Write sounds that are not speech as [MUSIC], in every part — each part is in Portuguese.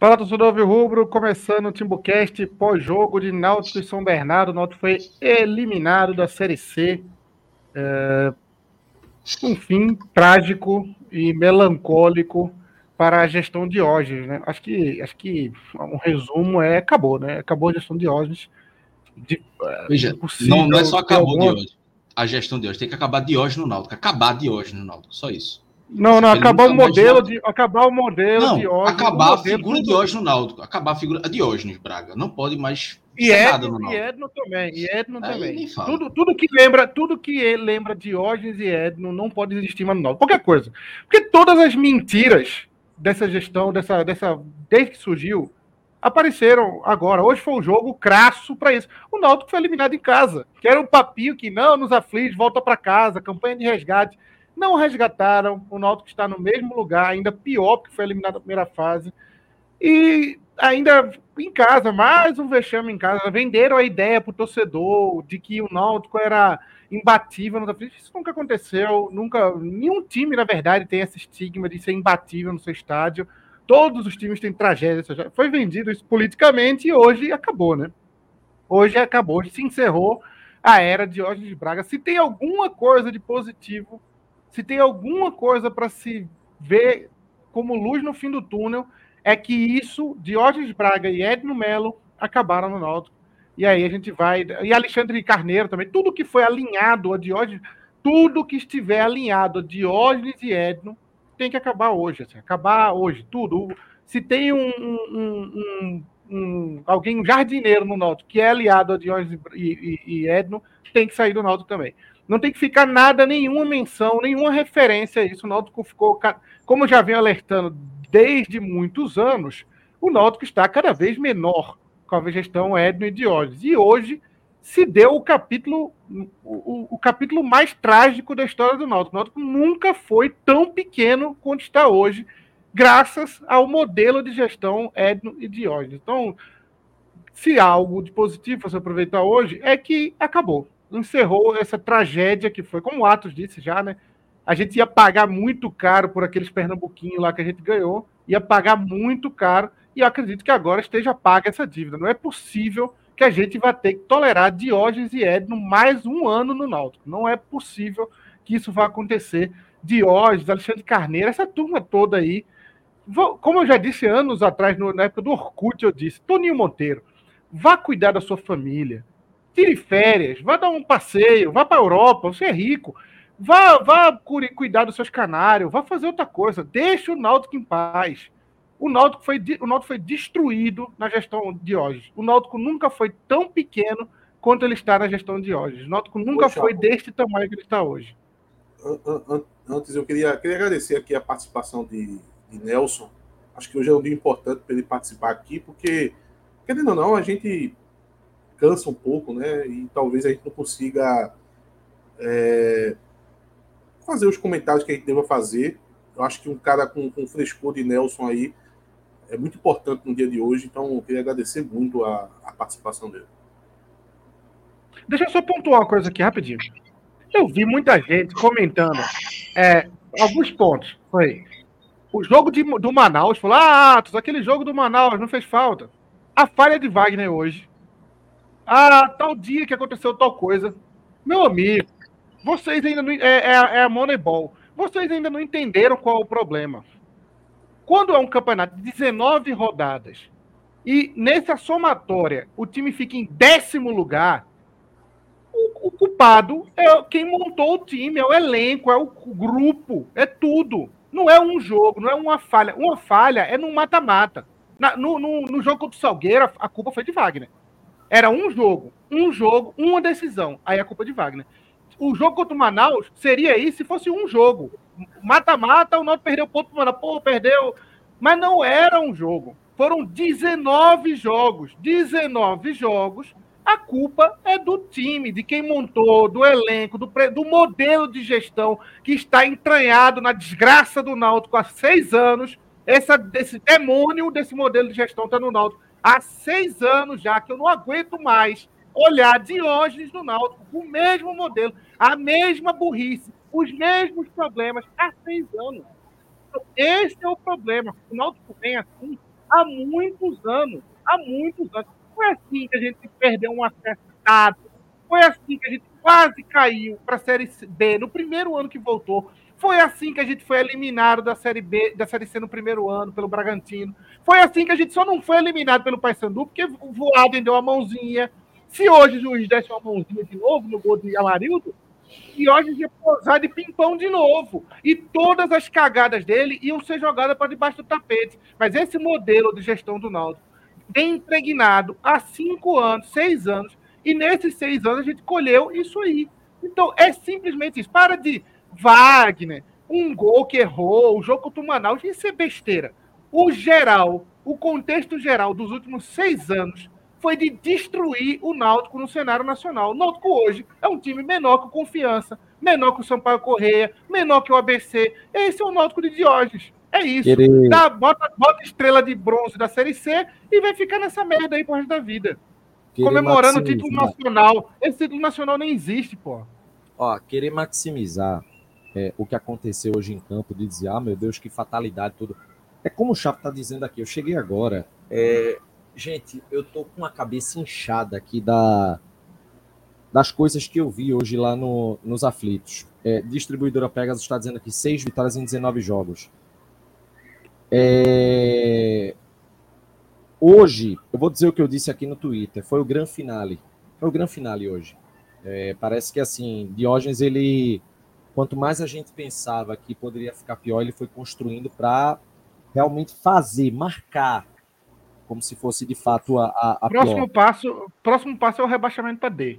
Fala, torcedor Rubro, começando o Timbucast pós-jogo de Náutico e São Bernardo. O Náutico foi eliminado da Série C. É... Um fim trágico e melancólico para a gestão de Diógenes, né? Acho que, acho que um resumo é acabou, né? Acabou a gestão de Diógenes. De, Veja, não, não, é só acabou alguma... Diógenes. A gestão de Diógenes tem que acabar Diógenes no Náutico. Acabar Diógenes no Náutico, só isso. Não, não, acabar o modelo de. Acabar o modelo não, Diógenes. Acabar a figura de Diógenes no Náutico. Acabar a figura. A Diógenes, Braga. Não pode mais. E Edno, e Edno também. E Edno também. Tudo, tudo que lembra, tudo que lembra Diógenes e Edno não pode existir mais no Náutico. Qualquer coisa. Porque todas as mentiras dessa gestão, dessa, dessa, desde que surgiu, apareceram agora. Hoje foi um jogo crasso para isso. O Náutico foi eliminado em casa. Que era um papinho que não nos aflige, volta para casa, campanha de resgate não resgataram. O Náutico está no mesmo lugar, ainda pior, porque foi eliminado na primeira fase. E ainda em casa, mais um vexame em casa. Venderam a ideia para o torcedor de que o Náutico era imbatível. Isso nunca aconteceu. Nunca, nenhum time, na verdade, tem esse estigma de ser imbatível no seu estádio. Todos os times têm tragédia. Foi vendido isso politicamente e hoje acabou, né? Hoje acabou, hoje se encerrou a era de Jorge de Braga. Se tem alguma coisa de positivo se tem alguma coisa para se ver como luz no fim do túnel, é que isso, Diógenes Braga e Edno Melo acabaram no Náutico. E aí a gente vai. E Alexandre Carneiro também. Tudo que foi alinhado a Diógenes, tudo que estiver alinhado a Diógenes e Edno tem que acabar hoje. Assim, acabar hoje, tudo. Se tem um, um, um, um, alguém, um jardineiro no Náutico que é aliado a Diógenes e, e, e Edno, tem que sair do Náutico também. Não tem que ficar nada, nenhuma menção, nenhuma referência a isso. O Náutico ficou, como já vem alertando desde muitos anos, o Náutico está cada vez menor com a gestão Edno e Diógenes. E hoje se deu o capítulo, o, o, capítulo mais trágico da história do Náutico. O Náutico nunca foi tão pequeno quanto está hoje, graças ao modelo de gestão Edno e Diógenes. Então, se há algo de positivo você aproveitar hoje, é que acabou encerrou essa tragédia que foi, como o Atos disse já, né? A gente ia pagar muito caro por aqueles pernambuquinhos lá que a gente ganhou, ia pagar muito caro, e acredito que agora esteja paga essa dívida. Não é possível que a gente vai ter que tolerar Diógenes e Edno mais um ano no Náutico. Não é possível que isso vá acontecer. Diógenes, Alexandre Carneiro, essa turma toda aí. Como eu já disse anos atrás, na época do Orkut, eu disse, Toninho Monteiro, vá cuidar da sua família, tire férias, vá dar um passeio, vá para a Europa, você é rico. Vá, vá cuidar dos seus canários, vá fazer outra coisa. Deixe o Náutico em paz. O Náutico foi, o Náutico foi destruído na gestão de hoje. O Náutico nunca foi tão pequeno quanto ele está na gestão de hoje. O Náutico nunca Poxa, foi deste tamanho que ele está hoje. Antes, eu queria, queria agradecer aqui a participação de, de Nelson. Acho que hoje é um dia importante para ele participar aqui, porque, querendo ou não, a gente cansa um pouco, né? E talvez a gente não consiga é, fazer os comentários que a gente deva fazer. Eu acho que um cara com, com frescor de Nelson aí é muito importante no dia de hoje, então eu queria agradecer muito a, a participação dele. Deixa eu só pontuar uma coisa aqui rapidinho. Eu vi muita gente comentando é, alguns pontos. Foi o jogo de, do Manaus, falou: Ah, aquele jogo do Manaus não fez falta. A falha de Wagner hoje ah, tal dia que aconteceu tal coisa. Meu amigo, vocês ainda não. É, é, é a Moneyball. Vocês ainda não entenderam qual é o problema. Quando é um campeonato de 19 rodadas e nessa somatória o time fica em décimo lugar, o, o culpado é quem montou o time, é o elenco, é o grupo, é tudo. Não é um jogo, não é uma falha. Uma falha é no mata-mata. No, no, no, jogo contra o Salgueiro, a culpa foi de Wagner. Era um jogo, um jogo, uma decisão. Aí a culpa de Wagner. O jogo contra o Manaus seria isso se fosse um jogo. Mata-mata, o Náutico perdeu ponto pro Manaus. Pô, perdeu. Mas não era um jogo. Foram 19 jogos. 19 jogos. A culpa é do time, de quem montou, do elenco, do, do modelo de gestão que está entranhado na desgraça do Náutico há seis anos. Essa, esse demônio desse modelo de gestão está no Náutico há seis anos já que eu não aguento mais olhar Diógenes no Náutico com o mesmo modelo, a mesma burrice, os mesmos problemas há seis anos. Esse é o problema. O Náutico vem assim há muitos anos. Há muitos anos. Foi assim que a gente perdeu um acertado. Foi assim que a gente quase caiu para a Série B no primeiro ano que voltou. Foi assim que a gente foi eliminado da Série B, da Série C no primeiro ano pelo Bragantino. Foi assim que a gente só não foi eliminado pelo Paysandu porque o Voaden deu a mãozinha. Se hoje o juiz desse uma mãozinha de novo no gol de Amarildo, e hoje ia posar de pimpão de novo. E todas as cagadas dele iam ser jogadas para debaixo do tapete. Mas esse modelo de gestão do Náutico bem impregnado há cinco anos, seis anos, e nesses seis anos a gente colheu isso aí. Então é simplesmente isso. Para de Wagner, um gol que errou, o jogo contra o Manaus, isso é besteira. O geral, o contexto geral dos últimos seis anos foi de destruir o Náutico no cenário nacional. O Náutico hoje é um time menor que o Confiança, menor que o Sampaio Correia, menor que o ABC. Esse é o Náutico de Diógenes. É isso. Dá, bota, bota estrela de bronze da Série C e vai ficar nessa merda aí pro resto da vida. Querer Comemorando o título nacional. Esse título nacional nem existe, pô. Ó, querer maximizar é, o que aconteceu hoje em campo, de dizer, ah, meu Deus, que fatalidade, tudo. É como o Chapo tá dizendo aqui, eu cheguei agora. É, gente, eu tô com a cabeça inchada aqui da, das coisas que eu vi hoje lá no, nos aflitos. É, distribuidora Pegasus está dizendo aqui seis vitórias em 19 jogos. É... Hoje, eu vou dizer o que eu disse aqui no Twitter, foi o grande finale. Foi o grande finale hoje. É, parece que assim, Diógenes, ele quanto mais a gente pensava que poderia ficar pior, ele foi construindo para realmente fazer, marcar, como se fosse de fato a, a, a próximo pior. passo. Próximo passo é o rebaixamento para D.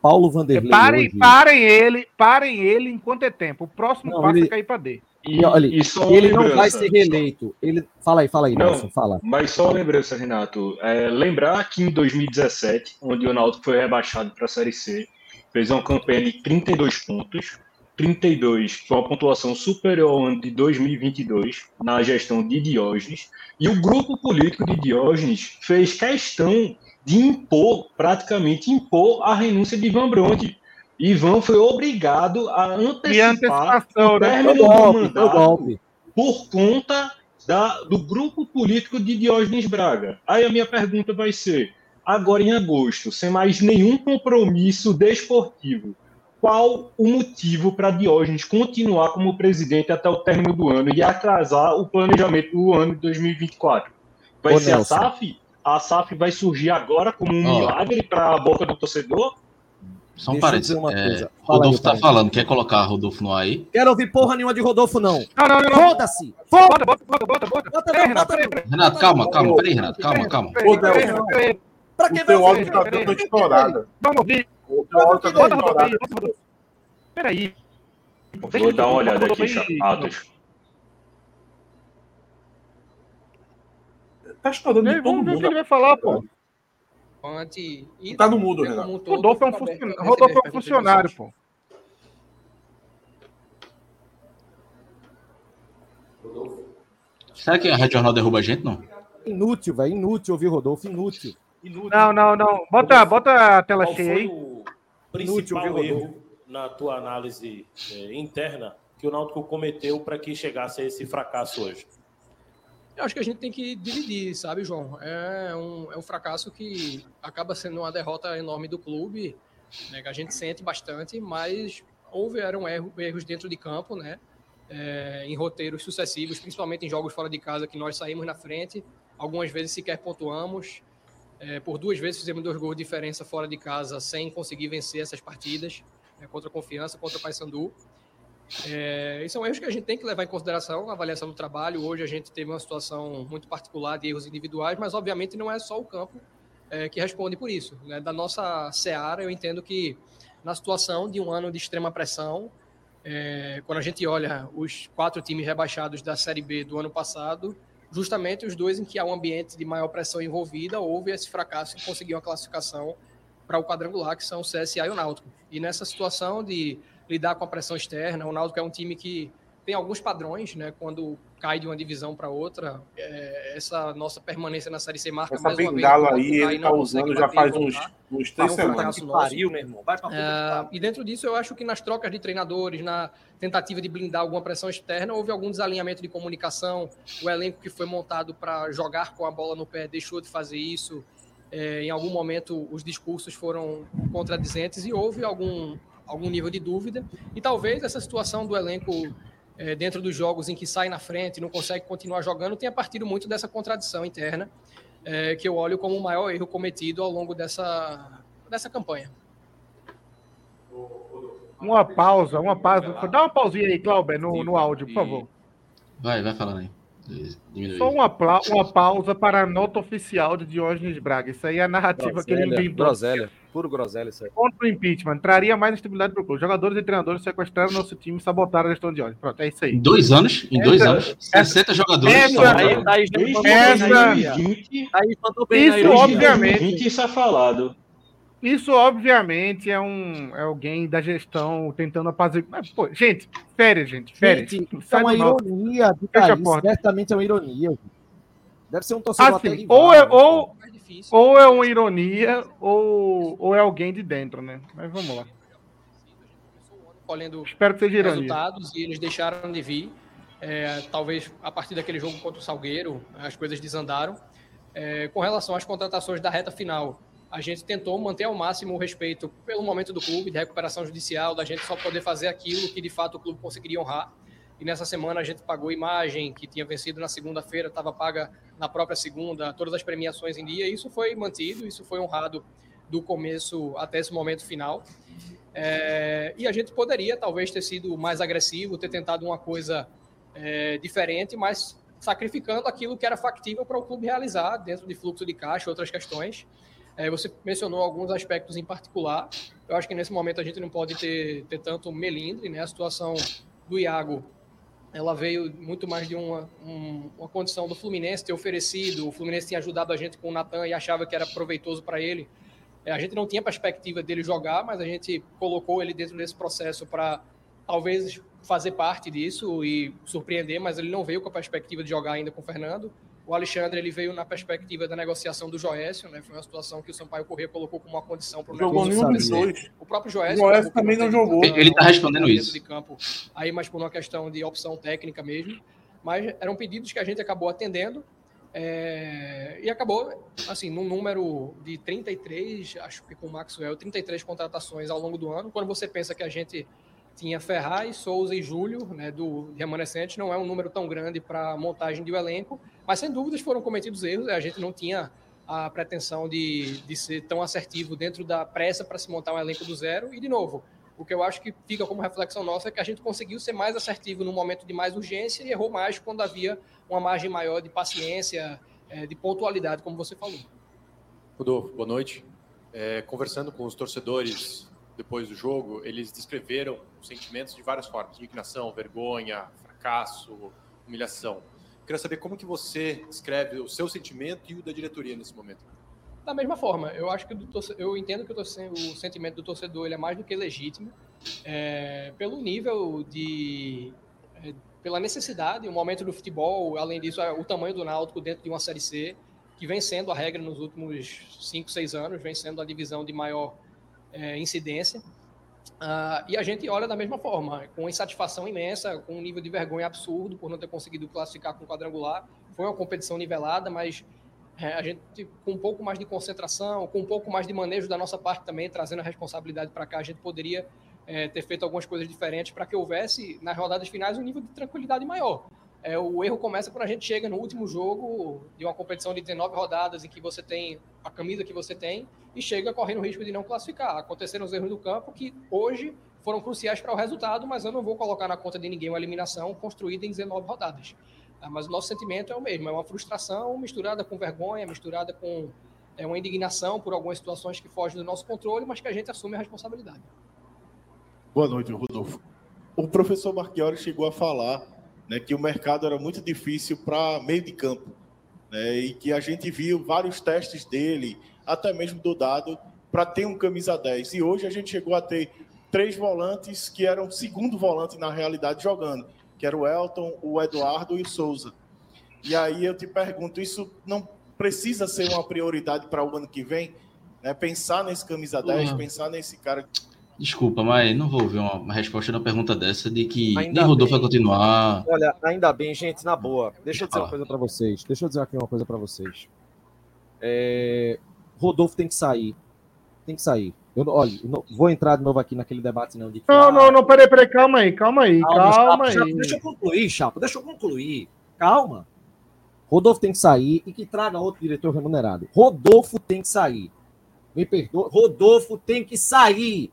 Paulo Vanderlei. Parem, hoje... parem ele, parem ele enquanto é tempo. O próximo não, passo ele... é cair para D. E, olha, e ele lembrança. não vai ser reeleito. Ele... Fala aí, fala aí, não, Nelson, fala. Mas só lembrança, Renato. É, lembrar que em 2017, onde o Náutico foi rebaixado para a Série C, fez uma campanha de 32 pontos, 32 foi uma pontuação superior ao ano de 2022 na gestão de Diógenes, e o grupo político de Diógenes fez questão de impor, praticamente impor, a renúncia de Ivan Bronte. Ivan foi obrigado a antecipar o né? término do mandato por conta da, do grupo político de Diógenes Braga. Aí a minha pergunta vai ser, agora em agosto, sem mais nenhum compromisso desportivo, qual o motivo para Diógenes continuar como presidente até o término do ano e atrasar o planejamento do ano de 2024? Vai Ô, ser Nelson. a SAF? A SAF vai surgir agora como um oh. milagre para a boca do torcedor? Só um parênteses. Uma é, coisa. Rodolfo aí, tá falando, quer colocar Rodolfo no aí? Quero ouvir porra nenhuma de Rodolfo, não. Não, não, não. Foda-se. Bota, bota, bota, bota, bota. bota, Renato, Renato, calma, calma. Peraí, Renato, calma, calma. Pra que o teu áudio tá dando estourado. Vamos ouvir. Peraí. Vou dar uma olhada aqui, chapados. Tá estourando de todo Vamos ver o que ele vai falar, pô. Tá no mudo, Renato. Rodolfo é um funcionário, Rodolfo é um funcionário pô. Será que a Rádio Jornal derruba a gente, não? Inútil, velho. Inútil ouvir Rodolfo. Inútil. Inútil. Não, não, não. Bota, bota a tela Qual cheia aí. O principal erro na tua análise é, interna que o Náutico cometeu para que chegasse a esse fracasso hoje? Eu acho que a gente tem que dividir, sabe, João? É um, é um fracasso que acaba sendo uma derrota enorme do clube, né, que a gente sente bastante, mas houveram erros, erros dentro de campo, né? É, em roteiros sucessivos, principalmente em jogos fora de casa, que nós saímos na frente, algumas vezes sequer pontuamos, é, por duas vezes fizemos dois gols de diferença fora de casa sem conseguir vencer essas partidas, né, contra a Confiança, contra o Paysandu. É, e são erros que a gente tem que levar em consideração na avaliação do trabalho. Hoje a gente teve uma situação muito particular de erros individuais, mas obviamente não é só o campo é, que responde por isso. Né? Da nossa seara, eu entendo que na situação de um ano de extrema pressão, é, quando a gente olha os quatro times rebaixados da Série B do ano passado, justamente os dois em que há um ambiente de maior pressão envolvida, houve esse fracasso em conseguir uma classificação para o quadrangular, que são o CSA e o Náutico. E nessa situação de lidar com a pressão externa, o Náutico é um time que tem alguns padrões, né? Quando cai de uma divisão para outra, é, essa nossa permanência na Série C marca essa mais uma vez. Essa aí ele está usando já faz uns, uns três semanas. Pariu, meu irmão. Vai pra é, e dentro disso, eu acho que nas trocas de treinadores, na tentativa de blindar alguma pressão externa, houve algum desalinhamento de comunicação. O elenco que foi montado para jogar com a bola no pé deixou de fazer isso. É, em algum momento, os discursos foram contradizentes e houve algum, algum nível de dúvida. E talvez essa situação do elenco é, dentro dos jogos em que sai na frente, não consegue continuar jogando, tenha partido muito dessa contradição interna, é, que eu olho como o maior erro cometido ao longo dessa, dessa campanha. Uma pausa, uma pausa. Dá uma pausinha aí, Clauber, no, no áudio, por favor. Vai, vai falando aí. Só uma, uma pausa para a nota oficial de Diógenes Braga. Isso aí é a narrativa que ele inventou. Puro groselha isso aí. Contra o impeachment. Traria mais estabilidade para o clube. Jogadores e treinadores sequestraram nosso time e sabotaram a gestão de Diógenes. Pronto, é isso aí. Em dois anos? Em dois anos? 60 jogadores. Essa, aí, aí, essa, isso, obviamente. Isso é falado. Isso, obviamente, é um é alguém da gestão tentando apaziguar. Pô, gente, férias, gente. Férias. Gente, é uma ironia do país. Certamente é uma ironia. Deve ser um torcedor assim, ou, é, ou, ou é uma ironia, ou, ou é alguém de dentro, né? Mas vamos lá. Colhendo Espero que seja ironia. resultados e eles deixaram de vir. É, talvez a partir daquele jogo contra o Salgueiro, as coisas desandaram. É, com relação às contratações da reta final, a gente tentou manter ao máximo o respeito pelo momento do clube, de recuperação judicial, da gente só poder fazer aquilo que de fato o clube conseguiria honrar. E nessa semana a gente pagou imagem que tinha vencido na segunda-feira, estava paga na própria segunda, todas as premiações em dia. Isso foi mantido, isso foi honrado do começo até esse momento final. É, e a gente poderia talvez ter sido mais agressivo, ter tentado uma coisa é, diferente, mas sacrificando aquilo que era factível para o clube realizar dentro de fluxo de caixa, outras questões. É, você mencionou alguns aspectos em particular. Eu acho que nesse momento a gente não pode ter, ter tanto melindre, né? A situação do Iago, ela veio muito mais de uma, um, uma condição do Fluminense ter oferecido. O Fluminense tinha ajudado a gente com o Natan e achava que era proveitoso para ele. É, a gente não tinha perspectiva dele jogar, mas a gente colocou ele dentro desse processo para talvez fazer parte disso e surpreender, mas ele não veio com a perspectiva de jogar ainda com o Fernando. O Alexandre ele veio na perspectiva da negociação do Joécio, né? Foi uma situação que o Sampaio Corrêa colocou como uma condição para o Jogou nenhum dos dois. O próprio Joécio. O Joécio também não jogou. Ele está respondendo isso. De campo, aí, mas por uma questão de opção técnica mesmo. Mas eram pedidos que a gente acabou atendendo. É, e acabou, assim, num número de 33, acho que com o Maxwell, 33 contratações ao longo do ano. Quando você pensa que a gente tinha Ferraz, Souza e Júlio, né, do remanescente, não é um número tão grande para montagem de um elenco, mas sem dúvidas foram cometidos erros, a gente não tinha a pretensão de, de ser tão assertivo dentro da pressa para se montar um elenco do zero, e de novo, o que eu acho que fica como reflexão nossa é que a gente conseguiu ser mais assertivo no momento de mais urgência e errou mais quando havia uma margem maior de paciência, é, de pontualidade, como você falou. Rodolfo, boa noite. É, conversando com os torcedores depois do jogo, eles descreveram os sentimentos de várias formas: indignação, vergonha, fracasso, humilhação. Queria saber como que você descreve o seu sentimento e o da diretoria nesse momento. Da mesma forma, eu acho que eu entendo que o, sentimento do torcedor é mais do que legítimo, é, pelo nível de, é, pela necessidade, o momento do futebol, além disso, o tamanho do Náutico dentro de uma série C, que vem sendo a regra nos últimos 5, 6 anos, vem sendo a divisão de maior é, incidência. Uh, e a gente olha da mesma forma, com insatisfação imensa, com um nível de vergonha absurdo por não ter conseguido classificar com quadrangular. Foi uma competição nivelada, mas é, a gente, com um pouco mais de concentração, com um pouco mais de manejo da nossa parte também, trazendo a responsabilidade para cá, a gente poderia é, ter feito algumas coisas diferentes para que houvesse, nas rodadas finais, um nível de tranquilidade maior. É, o erro começa quando a gente chega no último jogo de uma competição de 19 rodadas em que você tem a camisa que você tem e chega correndo o risco de não classificar. Aconteceram os erros do campo que hoje foram cruciais para o resultado, mas eu não vou colocar na conta de ninguém uma eliminação construída em 19 rodadas. Ah, mas o nosso sentimento é o mesmo, é uma frustração misturada com vergonha, misturada com é, uma indignação por algumas situações que fogem do nosso controle, mas que a gente assume a responsabilidade. Boa noite, Rodolfo. O professor Marchiori chegou a falar né, que o mercado era muito difícil para meio de campo, né, e que a gente viu vários testes dele, até mesmo do dado, para ter um camisa 10. E hoje a gente chegou a ter três volantes que eram segundo volante na realidade jogando. que era o Elton, o Eduardo e o Souza. E aí eu te pergunto, isso não precisa ser uma prioridade para o ano que vem? Né? Pensar nesse camisa 10, uhum. pensar nesse cara. Desculpa, mas não vou ver uma, uma resposta na pergunta dessa de que ainda nem Rodolfo vai continuar. Olha, ainda bem, gente, na boa. Deixa eu dizer uma coisa para vocês. Deixa eu dizer aqui uma coisa para vocês. É... Rodolfo tem que sair. Tem que sair. Eu, olha, não, vou entrar de novo aqui naquele debate, não. De que, não, ah, não, não, peraí, peraí, calma aí, calma aí, calma, calma aí. Chapo, deixa eu concluir, Chapo, deixa eu concluir. Calma. Rodolfo tem que sair e que traga outro diretor remunerado. Rodolfo tem que sair. Me perdoa. Rodolfo tem que sair.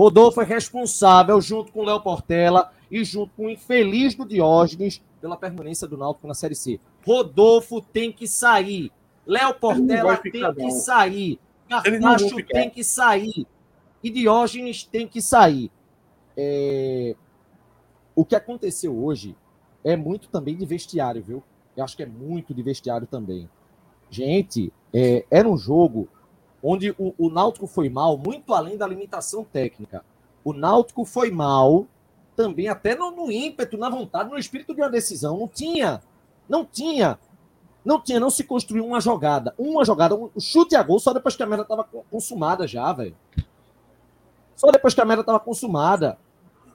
Rodolfo é responsável, junto com o Léo Portela e junto com o infeliz do Diógenes, pela permanência do Náutico na Série C. Rodolfo tem que sair. Léo Portela tem que sair. Cartacho tem que sair. E Diógenes tem que sair. É... O que aconteceu hoje é muito também de vestiário, viu? Eu acho que é muito de vestiário também. Gente, é, era um jogo onde o, o Náutico foi mal, muito além da limitação técnica. O Náutico foi mal também, até no, no ímpeto, na vontade, no espírito de uma decisão. Não tinha, não tinha, não tinha, não se construiu uma jogada. Uma jogada, um chute a gol só depois que a merda estava consumada já, velho. Só depois que a merda estava consumada.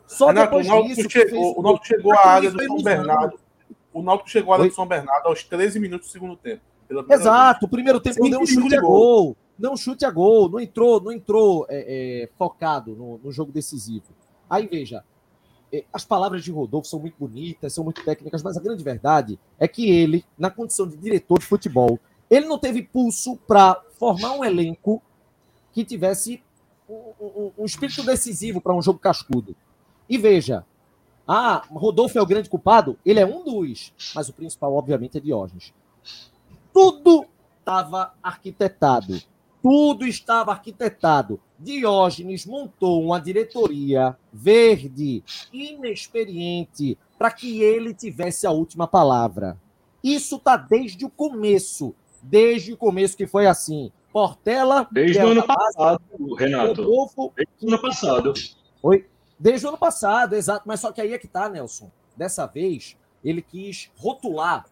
Só Renato, depois o Náutico disso. Chegou, o Náutico chegou à área do São Bernardo. O Náutico chegou à área do São Bernardo aos 13 minutos do segundo tempo. Exato, vez. o primeiro tempo não deu um chute a gol. gol não chute a gol, não entrou, não entrou é, é, focado no, no, jogo decisivo. Aí veja, é, as palavras de Rodolfo são muito bonitas, são muito técnicas, mas a grande verdade é que ele, na condição de diretor de futebol, ele não teve pulso para formar um elenco que tivesse um, um, um espírito decisivo para um jogo cascudo. E veja, ah, Rodolfo é o grande culpado? Ele é um dos, mas o principal, obviamente, é Diógenes. Tudo estava arquitetado tudo estava arquitetado. Diógenes montou uma diretoria verde, inexperiente, para que ele tivesse a última palavra. Isso está desde o começo. Desde o começo que foi assim. Portela. Desde o ano passado, Renato. Rodolfo, desde o ano passado. Oi? Desde o ano passado, exato. Mas só que aí é que tá, Nelson. Dessa vez, ele quis rotular.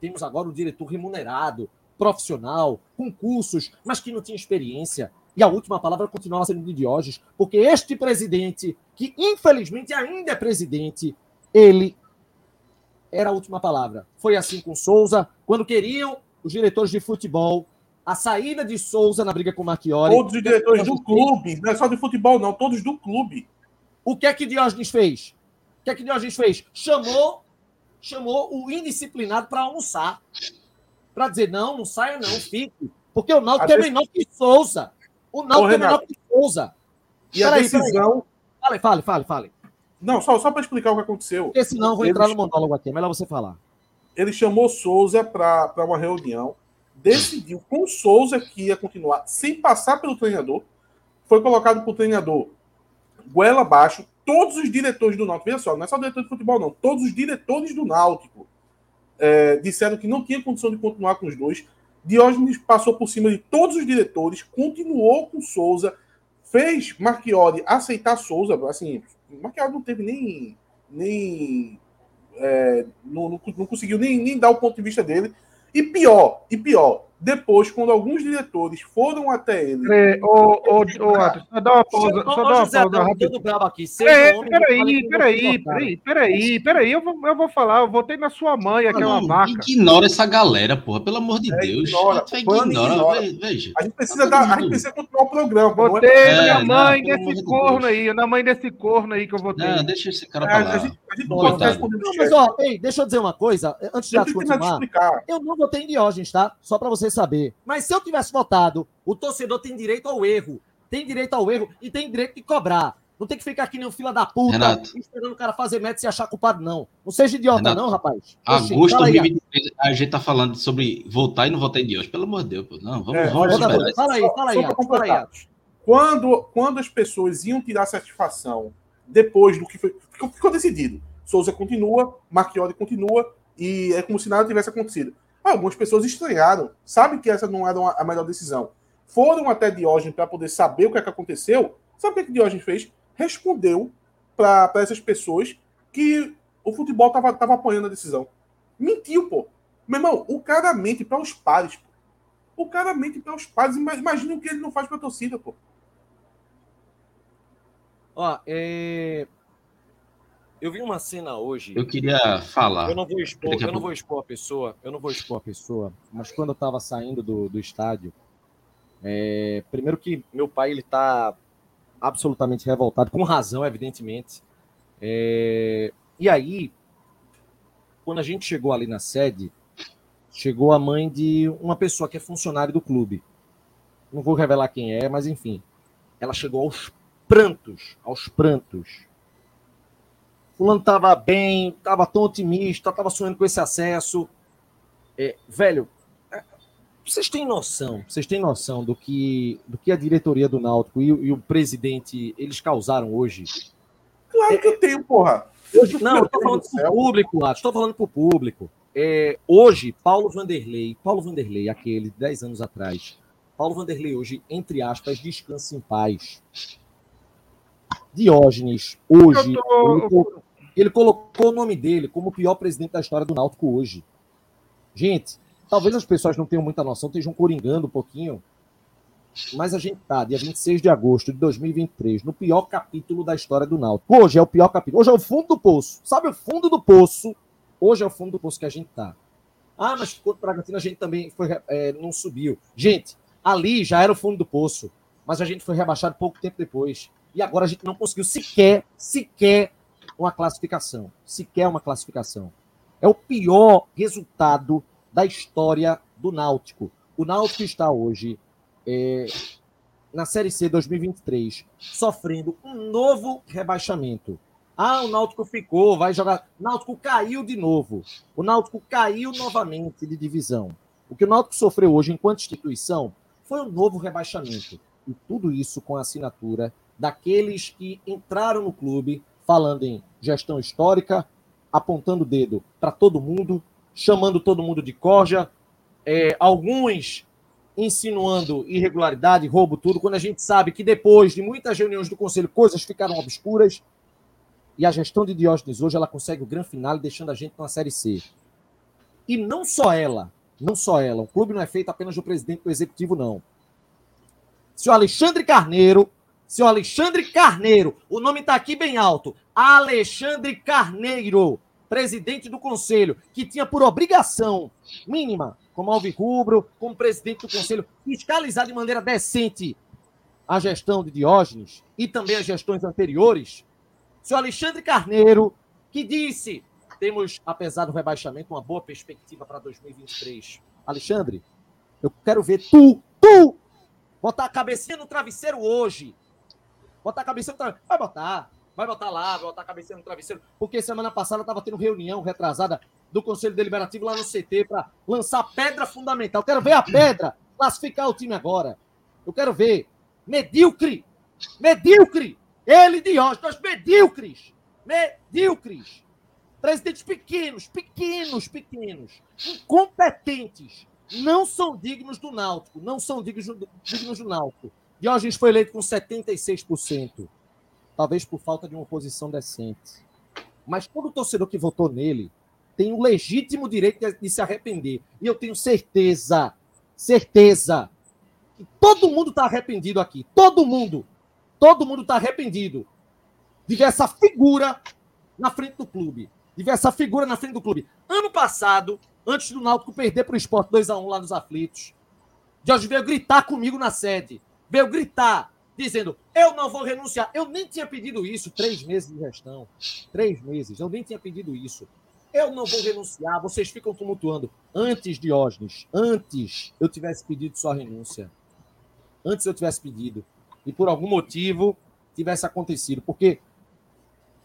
Temos agora o diretor remunerado, profissional, com cursos, mas que não tinha experiência. E a última palavra continuava sendo de Diógenes, porque este presidente, que infelizmente ainda é presidente, ele era a última palavra. Foi assim com Souza, quando queriam os diretores de futebol a saída de Souza na briga com o Marchiori. Todos os diretores do clube, não é só de futebol, não, todos do clube. O que é que Diógenes fez? O que é que Diógenes fez? Chamou, chamou o indisciplinado para almoçar para dizer, não, não saia não, fique. Porque o Náutico é menor que Souza. O Náutico é menor que Souza. E a decisão... Fale, fale, fale, fale. Não, só, só para explicar o que aconteceu. Porque senão eu vou entrar no monólogo aqui, é melhor você falar. Ele chamou Souza para uma reunião, decidiu com Souza que ia continuar sem passar pelo treinador, foi colocado para o treinador goela abaixo, todos os diretores do Náutico, veja só, não é só diretor de futebol não, todos os diretores do Náutico é, disseram que não tinha condição de continuar com os dois. Diógenes passou por cima de todos os diretores, continuou com Souza, fez Marchiori aceitar Souza. Assim, Marchiori não teve nem. nem é, não, não, não, conseguiu nem, nem dar o ponto de vista dele. E pior, e pior, depois, quando alguns diretores foram até ele. É, ô, ô, ô, Atos, só dá uma pausa. Só dá uma pausa rápida. Aqui, é, peraí, peraí, peraí, peraí, peraí, eu vou, eu vou falar, eu votei na sua mãe, aquela vaca. Ignora essa galera, porra, pelo amor de é, Deus. Ignora, ignora, ignora. Veja. A gente precisa, dar, a gente precisa continuar o programa. Votei é, na minha mãe não, desse corno aí, na mãe desse corno aí que eu votei. Não, deixa esse cara falar. A gente, a gente pode responder Mas, ó, ei, deixa eu dizer uma coisa, antes de continuar. Eu não votei em Diógenes, tá? Só pra saberem. Mas se eu tivesse votado, o torcedor tem direito ao erro. Tem direito ao erro e tem direito de cobrar. Não tem que ficar aqui nem um fila da puta Renato. esperando o cara fazer meta e se achar culpado, não. Não seja idiota, Renato, não, rapaz. Agosto de 2023, a gente tá falando sobre votar e não votar em Deus. Pelo amor de Deus, não. Vamos, é, vamos. Fala aí, fala aí, fala aí. Quando, quando as pessoas iam tirar satisfação depois do que foi. Ficou, ficou decidido. Souza continua, Marchiori continua, e é como se nada tivesse acontecido. Algumas pessoas estranharam, sabem que essa não era a melhor decisão. Foram até Diógenes para poder saber o que, é que aconteceu. Sabe o que, é que Diógenes fez? Respondeu para essas pessoas que O futebol tava, tava apoiando a decisão. Mentiu, pô. Meu irmão, o cara mente para os pares, pô. O cara mente para os pares. Imagina o que ele não faz para a torcida, pô. Ó, é... Eu vi uma cena hoje. Eu queria falar. Eu não vou expor, eu não vou expor a pessoa, eu não vou expor a pessoa, mas quando eu estava saindo do, do estádio, é... primeiro que meu pai ele tá absolutamente revoltado, com razão, evidentemente. É... E aí, quando a gente chegou ali na sede, chegou a mãe de uma pessoa que é funcionário do clube. Não vou revelar quem é, mas enfim. Ela chegou aos prantos, aos prantos fulano tava bem, tava tão otimista, tava sonhando com esse acesso. É, velho, é, vocês têm noção, vocês têm noção do que, do que a diretoria do Náutico e, e o presidente, eles causaram hoje? Claro que eu tenho, porra. Hoje, não, eu tô falando pro público, Atos, tô falando pro público. É, hoje, Paulo Vanderlei, Paulo Vanderlei, aquele 10 anos atrás, Paulo Vanderlei hoje, entre aspas, descansa em paz. Diógenes, hoje, tô... Ele colocou o nome dele como o pior presidente da história do Náutico hoje. Gente, talvez as pessoas não tenham muita noção, estejam coringando um pouquinho, mas a gente tá, dia 26 de agosto de 2023, no pior capítulo da história do Náutico. Hoje é o pior capítulo. Hoje é o fundo do poço. Sabe o fundo do poço? Hoje é o fundo do poço que a gente tá. Ah, mas contra o Bragantino a gente também foi, é, não subiu. Gente, ali já era o fundo do poço, mas a gente foi rebaixado pouco tempo depois. E agora a gente não conseguiu sequer, sequer uma classificação, sequer uma classificação. É o pior resultado da história do Náutico. O Náutico está hoje é, na Série C 2023 sofrendo um novo rebaixamento. Ah, o Náutico ficou, vai jogar. O Náutico caiu de novo. O Náutico caiu novamente de divisão. O que o Náutico sofreu hoje enquanto instituição foi um novo rebaixamento. E tudo isso com a assinatura daqueles que entraram no clube falando em gestão histórica, apontando o dedo para todo mundo, chamando todo mundo de corja, é, alguns insinuando irregularidade, roubo, tudo, quando a gente sabe que depois de muitas reuniões do Conselho, coisas ficaram obscuras. E a gestão de Diógenes hoje ela consegue o grande final, deixando a gente na Série C. E não só ela, não só ela. O clube não é feito apenas do presidente do executivo, não. Se o Alexandre Carneiro seu Alexandre Carneiro. O nome está aqui bem alto. Alexandre Carneiro, presidente do conselho, que tinha por obrigação mínima, como Alvirrubro, como presidente do conselho, fiscalizar de maneira decente a gestão de Diógenes e também as gestões anteriores. Seu Alexandre Carneiro, que disse: temos, apesar do rebaixamento, uma boa perspectiva para 2023. Alexandre, eu quero ver tu, tu, botar a cabecinha no travesseiro hoje Botar a cabeça no travesseiro. Vai botar. Vai botar lá, vai botar a cabeça no travesseiro. Porque semana passada estava tendo reunião retrasada do Conselho Deliberativo lá no CT para lançar pedra fundamental. quero ver a pedra classificar o time agora. Eu quero ver. Medíocre. Medíocre. Ele de hoje, nós medíocres. Medíocres. Presidentes pequenos, pequenos, pequenos. Incompetentes. Não são dignos do Náutico. Não são dignos do, dignos do Náutico. Diógenes foi eleito com 76%, talvez por falta de uma oposição decente. Mas todo torcedor que votou nele tem o legítimo direito de se arrepender. E eu tenho certeza, certeza, que todo mundo está arrependido aqui. Todo mundo. Todo mundo está arrependido de ver essa figura na frente do clube. De ver essa figura na frente do clube. Ano passado, antes do Náutico perder para o Esporte 2x1 lá nos aflitos, Jorge veio gritar comigo na sede veio gritar, dizendo: Eu não vou renunciar. Eu nem tinha pedido isso. Três meses de gestão. Três meses. Eu nem tinha pedido isso. Eu não vou renunciar. Vocês ficam tumultuando. Antes, Diógenes, antes eu tivesse pedido sua renúncia. Antes eu tivesse pedido. E por algum motivo tivesse acontecido. Porque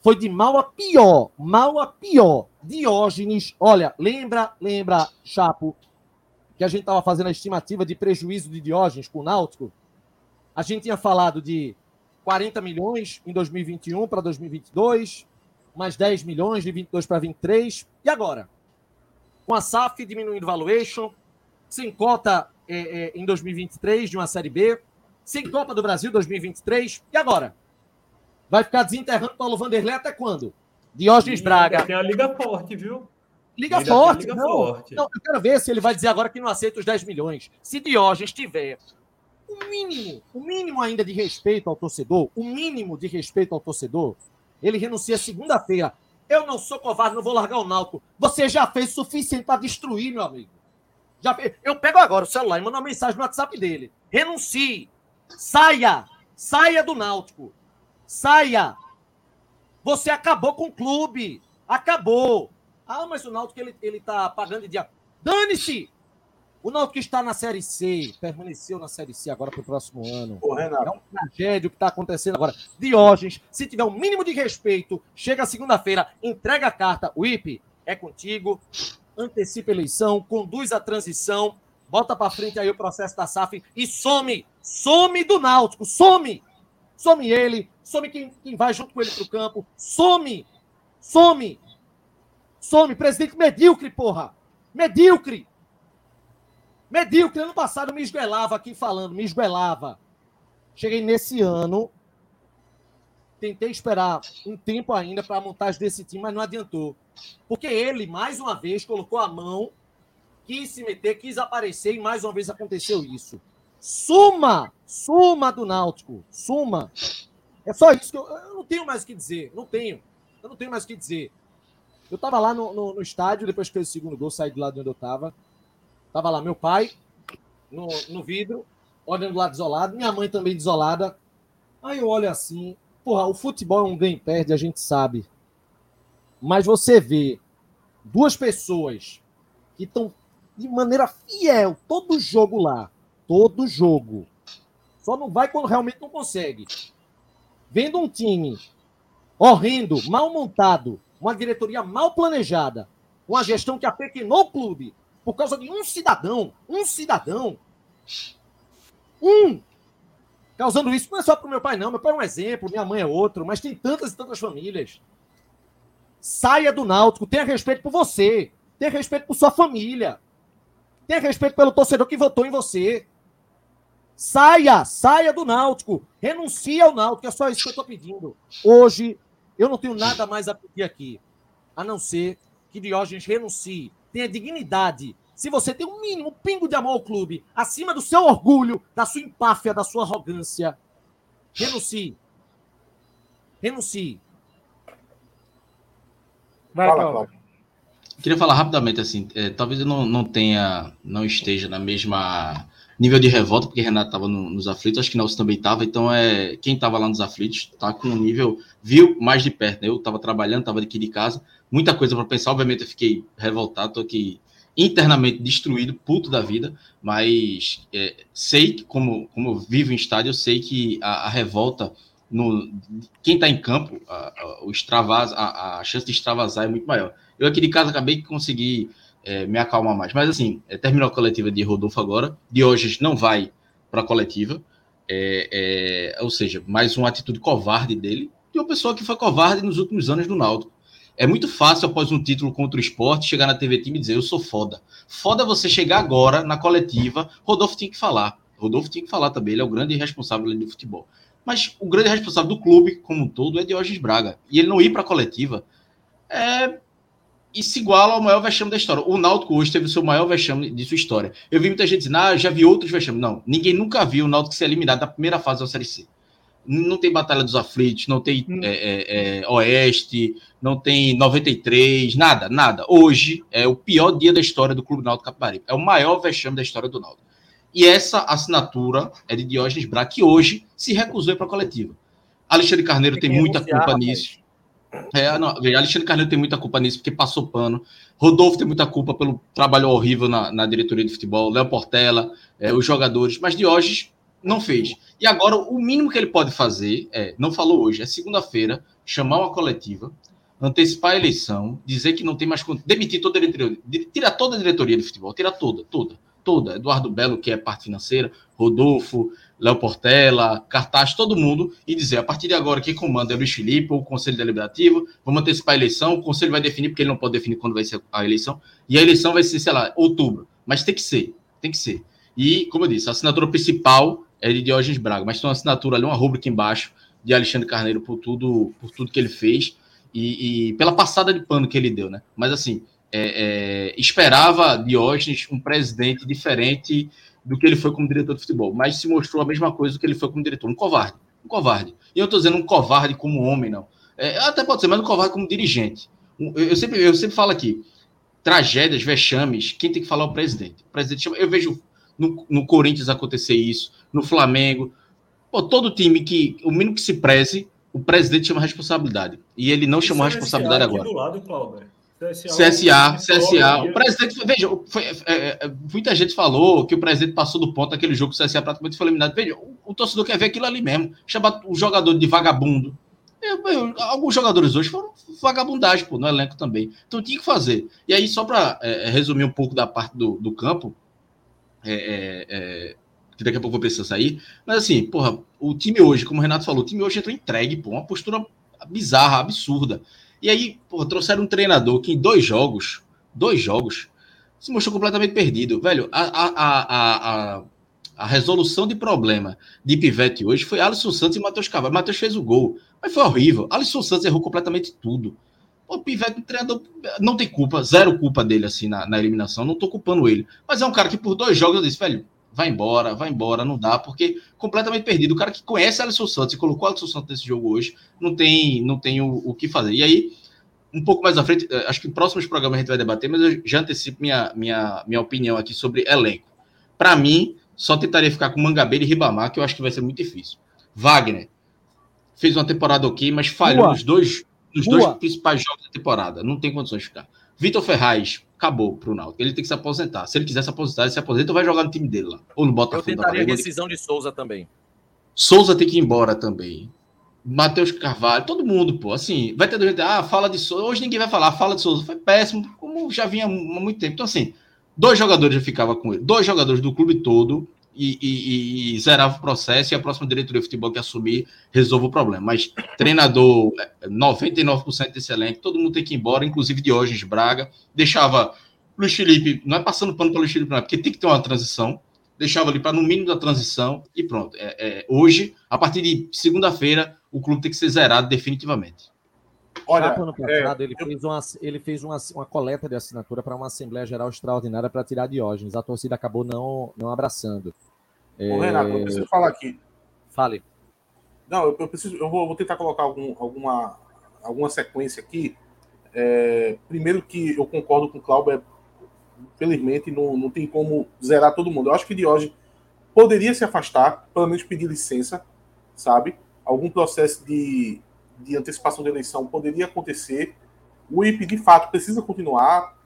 foi de mal a pior. Mal a pior. Diógenes, olha, lembra, lembra, Chapo, que a gente estava fazendo a estimativa de prejuízo de Diógenes com o Náutico? A gente tinha falado de 40 milhões em 2021 para 2022, mais 10 milhões de 22 para 23. E agora? Com a SAF diminuindo valuation, sem cota é, é, em 2023 de uma Série B, sem Copa do Brasil 2023. E agora? Vai ficar desenterrando Paulo Vanderlei até quando? Diógenes Braga. Tem a Liga Forte, viu? Liga, Liga Forte. Liga não, forte. não, eu quero ver se ele vai dizer agora que não aceita os 10 milhões. Se Diógenes tiver o mínimo, o mínimo ainda de respeito ao torcedor, o mínimo de respeito ao torcedor, ele renuncia segunda-feira. Eu não sou covarde, não vou largar o Náutico. Você já fez o suficiente para destruir, meu amigo. Já fez. Eu pego agora o celular e mando uma mensagem no WhatsApp dele. Renuncie. Saia. Saia do Náutico. Saia. Você acabou com o clube. Acabou. Ah, mas o Náutico ele, ele tá pagando de dia. Dane-se! O Náutico está na Série C, permaneceu na Série C agora para o próximo ano. Ô, é um tragédia o que está acontecendo agora. Diógenes, se tiver o um mínimo de respeito, chega segunda-feira, entrega a carta. O IP é contigo, antecipa a eleição, conduz a transição, bota para frente aí o processo da SAF e some, some do Náutico, some! Some ele, some quem, quem vai junto com ele para o campo, some! Some! Some, presidente medíocre, porra! Medíocre! Medíocre, ano passado me esguelava aqui falando, me esguelava. Cheguei nesse ano, tentei esperar um tempo ainda para a montagem desse time, mas não adiantou. Porque ele, mais uma vez, colocou a mão, quis se meter, quis aparecer e mais uma vez aconteceu isso. Suma! Suma do Náutico! Suma! É só isso que eu, eu não tenho mais o que dizer. Não tenho. Eu não tenho mais o que dizer. Eu estava lá no, no, no, estádio, depois que fez o segundo gol, saí do lado de onde eu estava. Tava lá meu pai no, no vidro, olhando lá desolado, minha mãe também desolada. Aí eu olho assim, porra, o futebol é um ganho-perde, a gente sabe. Mas você vê duas pessoas que estão de maneira fiel, todo jogo lá, todo jogo. Só não vai quando realmente não consegue. Vendo um time horrendo, mal montado, uma diretoria mal planejada, uma gestão que apequenou o clube, por causa de um cidadão, um cidadão, um, causando isso. Não é só para o meu pai, não. Meu pai é um exemplo, minha mãe é outro, mas tem tantas e tantas famílias. Saia do Náutico, tenha respeito por você, tenha respeito por sua família, tenha respeito pelo torcedor que votou em você. Saia, saia do Náutico, renuncie ao Náutico, é só isso que eu estou pedindo. Hoje, eu não tenho nada mais a pedir aqui, a não ser que Diógenes renuncie tenha dignidade, se você tem um mínimo um pingo de amor ao clube, acima do seu orgulho, da sua empáfia, da sua arrogância, renuncie. Renuncie. Vai, Fala, Cláudio. Queria falar rapidamente assim, é, talvez eu não, não tenha, não esteja na mesma nível de revolta, porque Renato estava no, nos aflitos, acho que Nelson também estava, então é quem estava lá nos aflitos está com um nível, viu mais de perto, né? Eu estava trabalhando, estava aqui de casa, muita coisa para pensar. Obviamente, eu fiquei revoltado, estou aqui internamente destruído, puto da vida, mas é, sei que, como, como eu vivo em estádio, eu sei que a, a revolta, no, quem está em campo, a, a, o extravasa, a, a, chance de extravasar é muito maior. Eu aqui de casa acabei de conseguir é, me acalmar mais. Mas assim, é, terminou a coletiva de Rodolfo agora, de hoje não vai para a coletiva, é, é, ou seja, mais uma atitude covarde dele, de uma pessoa que foi covarde nos últimos anos do Náutico. É muito fácil, após um título contra o esporte, chegar na TV Time e dizer eu sou foda. Foda você chegar agora na coletiva. Rodolfo tinha que falar. Rodolfo tinha que falar também, ele é o grande responsável do futebol. Mas o grande responsável do clube, como um todo, é Diógenes Braga. E ele não ir para a coletiva é. E se iguala ao maior vexame da história. O Náutico hoje teve o seu maior vexame de sua história. Eu vi muita gente dizendo, ah, já vi outros vexames. Não, ninguém nunca viu o Náutico ser eliminado na primeira fase da Série C não tem Batalha dos Aflitos, não tem hum. é, é, é, Oeste, não tem 93, nada, nada. Hoje é o pior dia da história do Clube Náutico Capibaribe. É o maior vexame da história do Náutico. E essa assinatura é de Diógenes Braga, que hoje se recusou para a coletiva. Alexandre Carneiro tem, tem muita culpa nisso. É, não, Alexandre Carneiro tem muita culpa nisso, porque passou pano. Rodolfo tem muita culpa pelo trabalho horrível na, na diretoria de futebol. Léo Portela, é, os jogadores. Mas Diógenes não fez. E agora, o mínimo que ele pode fazer é, não falou hoje, é segunda-feira, chamar uma coletiva, antecipar a eleição, dizer que não tem mais. demitir toda a diretoria, tirar toda a diretoria de futebol, tirar toda, toda, toda. Eduardo Belo, que é parte financeira, Rodolfo, Léo Portela, Cartaz, todo mundo, e dizer a partir de agora quem comanda é Luiz Felipe, o Conselho Deliberativo, vamos antecipar a eleição, o Conselho vai definir, porque ele não pode definir quando vai ser a eleição, e a eleição vai ser, sei lá, outubro. Mas tem que ser, tem que ser. E, como eu disse, a assinatura principal é de Diógenes Braga, mas tem uma assinatura ali, uma rúbrica embaixo de Alexandre Carneiro por tudo, por tudo que ele fez. e, e, pela passada de pano que ele deu, né? Mas assim, é, é, esperava Diógenes um presidente diferente do que ele foi como diretor de futebol, mas se mostrou a mesma coisa do que ele foi como diretor, um covarde, um covarde. E eu estou dizendo um covarde como homem, não. É, até pode ser, mas um covarde como dirigente. Eu sempre, eu sempre falo aqui, tragédias, vexames, quem tem que falar é o presidente. O presidente chama, eu vejo no, no Corinthians acontecer isso, no Flamengo, Pô, todo time que, o mínimo que se preze, o presidente chama responsabilidade. E ele não chamou a responsabilidade agora. Do lado, Cláudio. CSA, CSA. O presidente, veja, foi, é, é, muita gente falou que o presidente passou do ponto aquele jogo que o CSA praticamente foi eliminado. Veja, o, o torcedor quer ver aquilo ali mesmo. Chama o jogador de vagabundo. Eu, eu, alguns jogadores hoje foram vagabundagem, pô, no elenco também. Então tinha que fazer. E aí, só para é, resumir um pouco da parte do, do campo, é, é, é que daqui a pouco vou precisar sair. Mas assim, porra, o time hoje, como o Renato falou, o time hoje entrou entregue, pô, uma postura bizarra, absurda. E aí, porra, trouxeram um treinador que em dois jogos, dois jogos, se mostrou completamente perdido. Velho, a, a, a, a, a resolução de problema de Pivete hoje foi Alisson Santos e Matheus Carvalho. Matheus fez o gol, mas foi horrível. Alisson Santos errou completamente tudo. O Pivete, o treinador, não tem culpa, zero culpa dele assim na, na eliminação, não tô culpando ele. Mas é um cara que por dois jogos eu disse, velho, vai embora, vai embora, não dá, porque completamente perdido. O cara que conhece Alisson Santos e colocou Alisson Santos nesse jogo hoje, não tem, não tem o, o que fazer. E aí, um pouco mais à frente, eh, acho que em próximos programas a gente vai debater, mas eu já antecipo minha, minha, minha opinião aqui sobre elenco. Para mim, só tentaria ficar com Mangabeira e Ribamar, que eu acho que vai ser muito difícil. Wagner fez uma temporada ok, mas falhou nos dois, nos dois principais jogos da temporada. Não tem condições de ficar. Vitor Ferraz, acabou pro Náutico. Ele tem que se aposentar. Se ele quiser se aposentar, ele se aposenta ou vai jogar no time dele lá. Ou no Botafogo. Eu tentaria a rescisão de Souza também. Souza tem que ir embora também. Matheus Carvalho, todo mundo, pô. Assim, vai ter do jeito. Ah, fala de Souza. Hoje ninguém vai falar, fala de Souza. Foi péssimo, como já vinha há muito tempo. Então, assim, dois jogadores já ficava com ele. Dois jogadores do clube todo e, e, e, zerava o processo e a próxima diretoria de futebol que assumir resolve o problema. Mas treinador, 99% desse elenco, todo mundo tem que ir embora, inclusive Diógenes Braga, deixava Luiz Felipe, não é passando pano para Luiz Felipe, não é porque tem que ter uma transição, deixava ali para no mínimo da transição e pronto. É, é, hoje, a partir de segunda-feira, o clube tem que ser zerado definitivamente. Olha, ano passado, é, ele, eu... fez uma, ele fez uma, uma coleta de assinatura para uma Assembleia Geral Extraordinária para tirar Diógenes. A torcida acabou não, não abraçando. Ô, Renato, eu preciso falar aqui. Fale. Não, eu, eu preciso, eu vou, vou, tentar colocar algum, alguma, alguma sequência aqui. É, primeiro que eu concordo com o Cláudio, é, felizmente não, não tem como zerar todo mundo. Eu acho que Diógenes poderia se afastar, pelo menos pedir licença, sabe? Algum processo de de antecipação da eleição poderia acontecer. O IP, de fato, precisa continuar.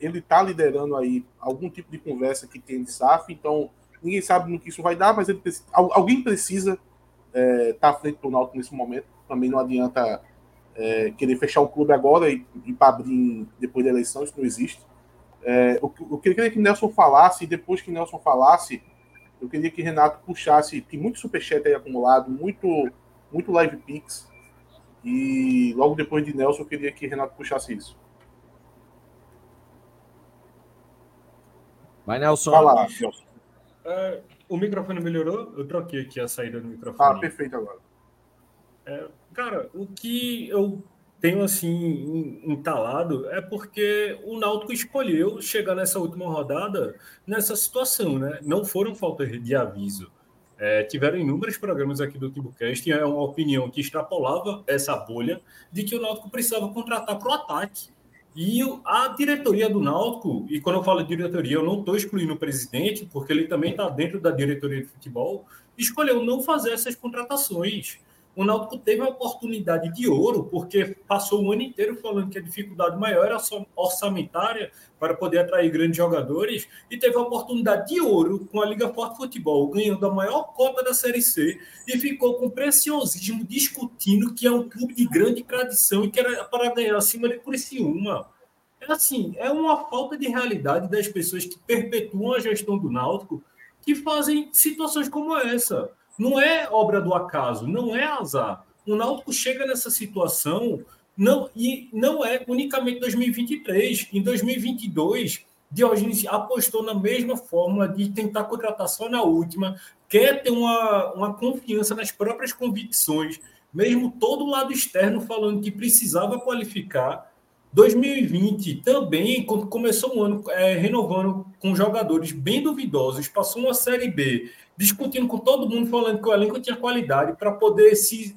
Ele está liderando aí algum tipo de conversa que tem de SAF, então ninguém sabe no que isso vai dar, mas ele precisa, alguém precisa estar é, tá à frente do Náutico nesse momento. Também não adianta é, querer fechar o clube agora e, e abrir depois da eleição, isso não existe. É, que eu queria que Nelson falasse, e depois que Nelson falasse, eu queria que Renato puxasse, tem muito superchat aí acumulado, muito, muito live pix. E logo depois de Nelson, eu queria que Renato puxasse isso. Vai, Nelson. Fala, Nelson. É, o microfone melhorou? Eu troquei aqui a saída do microfone. Ah, perfeito agora. É, cara, o que eu tenho assim entalado é porque o Náutico escolheu chegar nessa última rodada nessa situação, né? Não foram faltas de aviso. É, tiveram inúmeros programas aqui do Timbucast, é uma opinião que extrapolava essa bolha de que o Náutico precisava contratar para o ataque. E a diretoria do Náutico, e quando eu falo diretoria, eu não estou excluindo o presidente, porque ele também está dentro da diretoria de futebol, escolheu não fazer essas contratações o Náutico teve uma oportunidade de ouro, porque passou o ano inteiro falando que a dificuldade maior era orçamentária para poder atrair grandes jogadores, e teve a oportunidade de ouro com a Liga Forte Futebol, ganhando a maior cota da Série C, e ficou com preciosismo discutindo que é um clube de grande tradição e que era para ganhar acima de Criciúma. É assim, é uma falta de realidade das pessoas que perpetuam a gestão do Náutico que fazem situações como essa. Não é obra do acaso, não é azar. O Náutico chega nessa situação não e não é unicamente 2023. Em 2022, Diógenes apostou na mesma fórmula de tentar contratar só na última, quer ter uma, uma confiança nas próprias convicções mesmo todo o lado externo falando que precisava qualificar. 2020 também, quando começou o ano é, renovando com jogadores bem duvidosos, passou uma Série B, discutindo com todo mundo, falando que o elenco tinha qualidade para poder se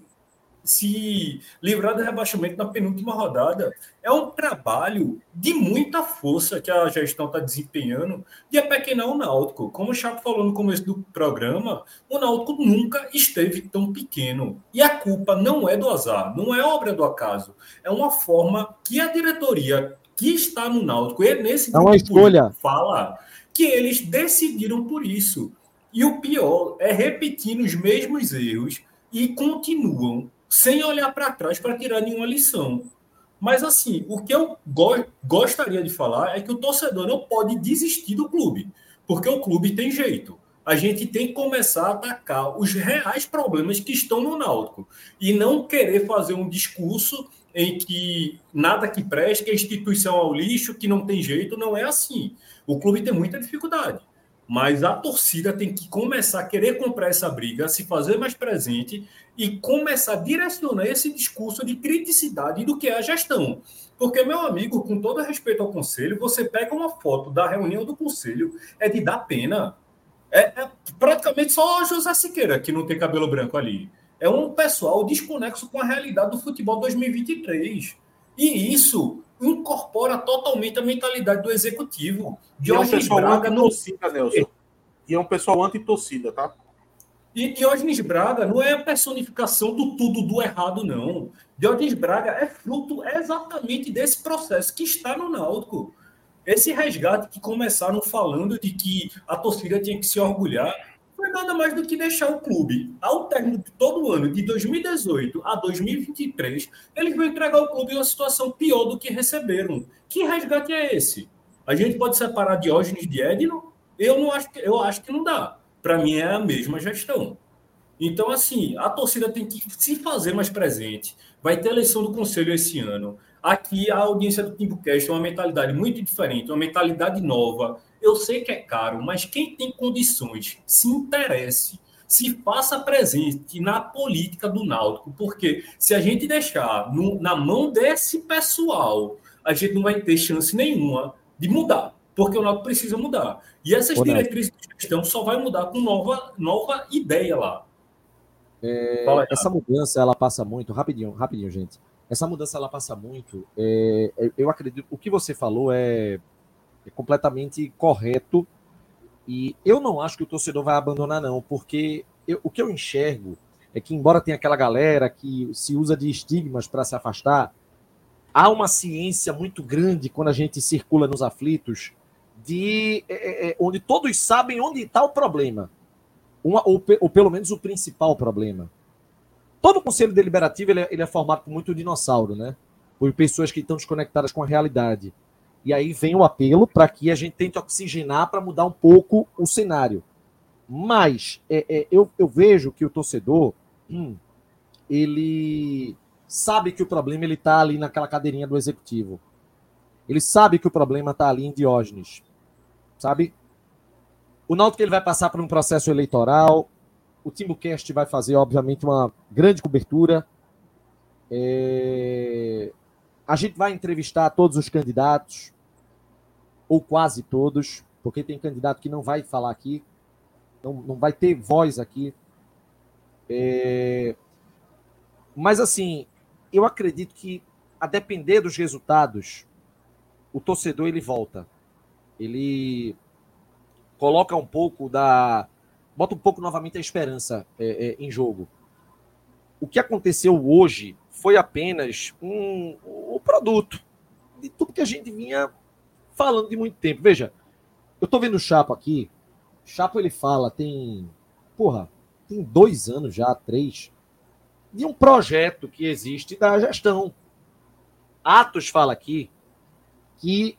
se livrar do rebaixamento na penúltima rodada. É um trabalho de muita força que a gestão está desempenhando de apequenar o Náutico. Como o Chaco falou no começo do programa, o Náutico nunca esteve tão pequeno. E a culpa não é do azar, não é obra do acaso. É uma forma que a diretoria que está no Náutico, e nesse é uma escolha. fala que eles decidiram por isso. E o pior é repetindo os mesmos erros e continuam sem olhar para trás para tirar nenhuma lição. Mas, assim, o que eu go gostaria de falar é que o torcedor não pode desistir do clube, porque o clube tem jeito. A gente tem que começar a atacar os reais problemas que estão no Náutico e não querer fazer um discurso em que nada que preste, que a instituição é o lixo, que não tem jeito. Não é assim. O clube tem muita dificuldade. Mas a torcida tem que começar a querer comprar essa briga, se fazer mais presente e começar a direcionar esse discurso de criticidade do que é a gestão. Porque, meu amigo, com todo respeito ao conselho, você pega uma foto da reunião do conselho, é de dar pena. É, é praticamente só José Siqueira que não tem cabelo branco ali. É um pessoal desconexo com a realidade do futebol 2023. E isso incorpora totalmente a mentalidade do executivo. Diógenes é um pessoal Braga não torcida, Nelson. E é um pessoal anti-torcida, tá? E Diógenes Braga não é a personificação do tudo do errado, não. Diógenes Braga é fruto exatamente desse processo que está no Náutico. Esse resgate que começaram falando de que a torcida tinha que se orgulhar, foi nada mais do que deixar o clube, ao término de todo ano, de 2018 a 2023, eles vão entregar o clube em uma situação pior do que receberam. Que resgate é esse? A gente pode separar Diógenes de Edno? Eu, não acho, que, eu acho que não dá. Para mim é a mesma gestão. Então, assim, a torcida tem que se fazer mais presente. Vai ter eleição do conselho esse ano. Aqui a audiência do Timbucast é uma mentalidade muito diferente, uma mentalidade nova. Eu sei que é caro, mas quem tem condições, se interesse, se faça presente na política do Náutico, porque se a gente deixar no, na mão desse pessoal, a gente não vai ter chance nenhuma de mudar, porque o Náutico precisa mudar. E essas diretrizes de gestão só vai mudar com nova, nova ideia lá. É, essa mudança ela passa muito rapidinho, rapidinho, gente. Essa mudança ela passa muito. É, é, eu acredito. O que você falou é, é, completamente correto. E eu não acho que o torcedor vai abandonar, não, porque eu, o que eu enxergo é que, embora tenha aquela galera que se usa de estigmas para se afastar, há uma ciência muito grande quando a gente circula nos aflitos, de é, é, é onde todos sabem onde está o problema. Uma, ou, ou pelo menos o principal problema. Todo o conselho deliberativo ele é, ele é, formado por muito dinossauro, né? Por pessoas que estão desconectadas com a realidade. E aí vem o apelo para que a gente tente oxigenar para mudar um pouco o cenário. Mas é, é, eu, eu, vejo que o torcedor hum, ele sabe que o problema ele está ali naquela cadeirinha do executivo. Ele sabe que o problema está ali em Diógenes, sabe? O Náutico ele vai passar por um processo eleitoral, o TimbuCast vai fazer, obviamente, uma grande cobertura. É... A gente vai entrevistar todos os candidatos, ou quase todos, porque tem candidato que não vai falar aqui, não, não vai ter voz aqui. É... Mas, assim, eu acredito que, a depender dos resultados, o torcedor ele volta. Ele coloca um pouco da bota um pouco novamente a esperança é, é, em jogo. O que aconteceu hoje foi apenas um, um produto de tudo que a gente vinha falando de muito tempo. Veja, eu estou vendo o Chapo aqui. Chapo ele fala, tem. Porra, tem dois anos já, três, de um projeto que existe da gestão. Atos fala aqui que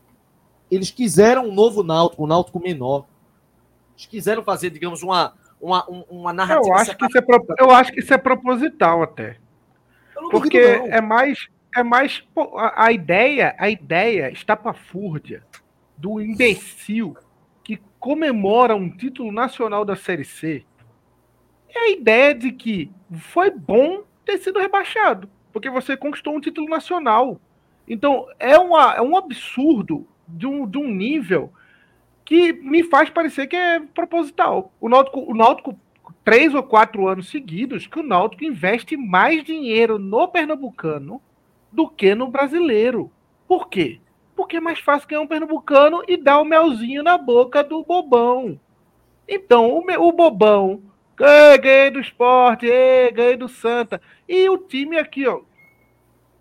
eles quiseram um novo náutico, um náutico menor. Quiseram fazer, digamos, uma, uma, uma narrativa. Eu acho, que isso é eu acho que isso é proposital até. Porque é mais. É mais a, a ideia, a ideia estapafúrdia do imbecil que comemora um título nacional da Série C é a ideia de que foi bom ter sido rebaixado, porque você conquistou um título nacional. Então, é, uma, é um absurdo de um, de um nível que me faz parecer que é proposital. O Náutico, o Náutico, três ou quatro anos seguidos, que o Náutico investe mais dinheiro no Pernambucano do que no brasileiro. Por quê? Porque é mais fácil ganhar um Pernambucano e dar o um melzinho na boca do bobão. Então, o, o bobão, ganhei do esporte, ganhei do Santa. E o time aqui, ó,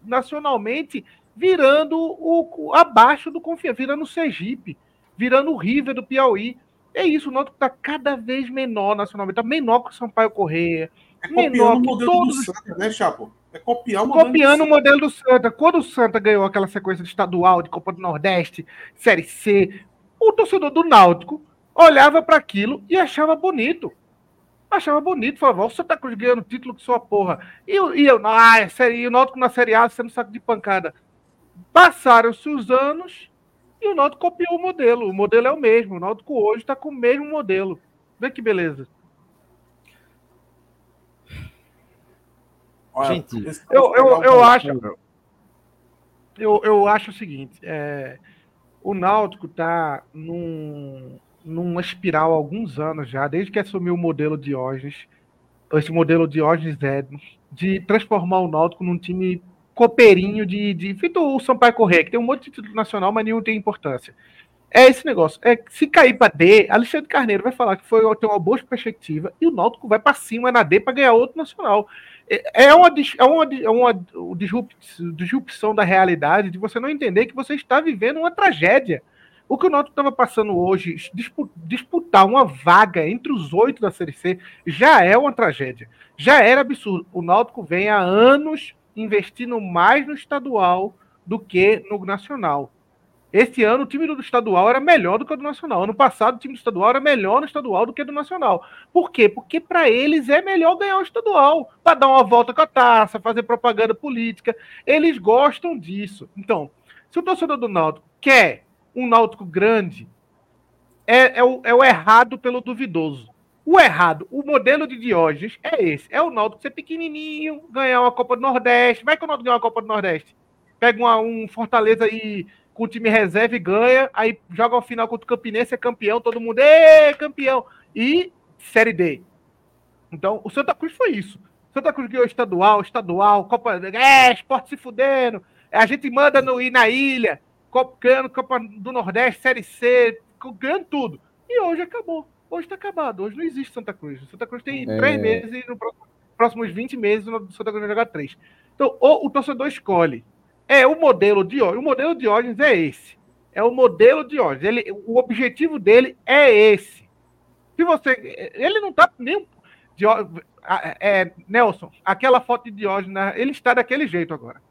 nacionalmente, virando o, abaixo do confiança, virando o Sergipe, virando o River do Piauí. É isso, o Náutico está cada vez menor nacionalmente, está menor que o Sampaio Correia. É menor o modelo todos... do Santa, né, Chapo? É copiar o Copiando o modelo do Santa. Quando o Santa ganhou aquela sequência de estadual, de Copa do Nordeste, Série C, o torcedor do Náutico olhava para aquilo e achava bonito. Achava bonito, falava, o Santa Cruz ganhando título que sua porra. E e eu ah, é série, e o Náutico na Série A sendo saco de pancada. Passaram-se os anos e o Náutico copiou o modelo. O modelo é o mesmo. O Náutico hoje está com o mesmo modelo. Vê que beleza. Gente, eu, eu, eu acho. Eu, eu acho o seguinte: é, o Náutico está num, numa espiral há alguns anos já, desde que assumiu o modelo Diógenes, esse modelo Diógenes Ednos, de transformar o Náutico num time copeirinho de, de feito o Sampaio Correia, que tem um monte de título nacional, mas nenhum tem importância. É esse negócio. É, se cair para D, Alexandre Carneiro vai falar que foi tem uma boa perspectiva e o Náutico vai para cima na D para ganhar outro nacional. É, é uma, é uma, é uma disrupção da realidade de você não entender que você está vivendo uma tragédia. O que o Náutico estava passando hoje, disputar uma vaga entre os oito da Série C, já é uma tragédia. Já era absurdo. O Náutico vem há anos investindo mais no estadual do que no nacional. Esse ano o time do estadual era melhor do que o do nacional. Ano passado o time do estadual era melhor no estadual do que do nacional. Por quê? Porque para eles é melhor ganhar o estadual, para dar uma volta com a taça, fazer propaganda política. Eles gostam disso. Então, se o torcedor do Náutico quer um Náutico grande, é, é, o, é o errado pelo duvidoso. O errado, o modelo de Diógenes é esse. É o Náutico ser pequenininho, ganhar uma Copa do Nordeste. Vai que o Náutico ganhar uma Copa do Nordeste. Pega uma, um Fortaleza aí com o time reserva e ganha. Aí joga ao final contra o Campinense, é campeão. Todo mundo, é campeão. E Série D. Então, o Santa Cruz foi isso. Santa Cruz ganhou estadual, estadual, Copa. É, esporte se fudendo. A gente manda no, ir na ilha, ganhando Copa do Nordeste, Série C, ganhando tudo. E hoje acabou. Hoje está acabado. Hoje não existe Santa Cruz. Santa Cruz tem é... três meses e nos próximos 20 meses o Santa Cruz vai jogar três. Então, ou o torcedor escolhe. É o modelo de O modelo de Diógenes é esse. É o modelo de Diógenes. Ele, o objetivo dele é esse. Se você. Ele não está nem. É, Nelson, aquela foto de Diógenes, né, ele está daquele jeito agora.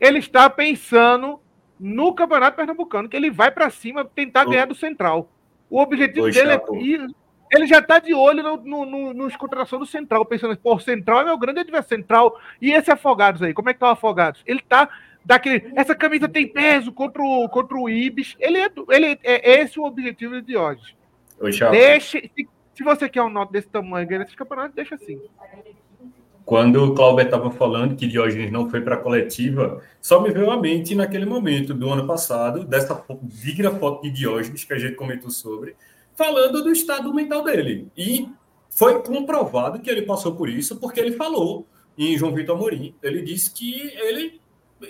Ele está pensando no Campeonato Pernambucano, que ele vai para cima tentar ganhar do Central. O objetivo Oi, dele é é ir. Ele já está de olho no, no, no, nos do Central, pensando, pô, Central é meu grande adversário Central. E esse Afogados aí, como é que tá o Afogados? Ele tá daquele. Essa camisa tem peso contra o, contra o Ibis. Ele é, ele é esse o objetivo de hoje. Deixe. Se, se, você quer um nota desse tamanho ganhar esse campeonato, deixa assim. Quando o Cláudio estava falando que Diógenes não foi para a coletiva, só me veio à mente naquele momento do ano passado, dessa digna foto de Diógenes que a gente comentou sobre, falando do estado mental dele. E foi comprovado que ele passou por isso, porque ele falou em João Vitor Amorim. Ele disse que ele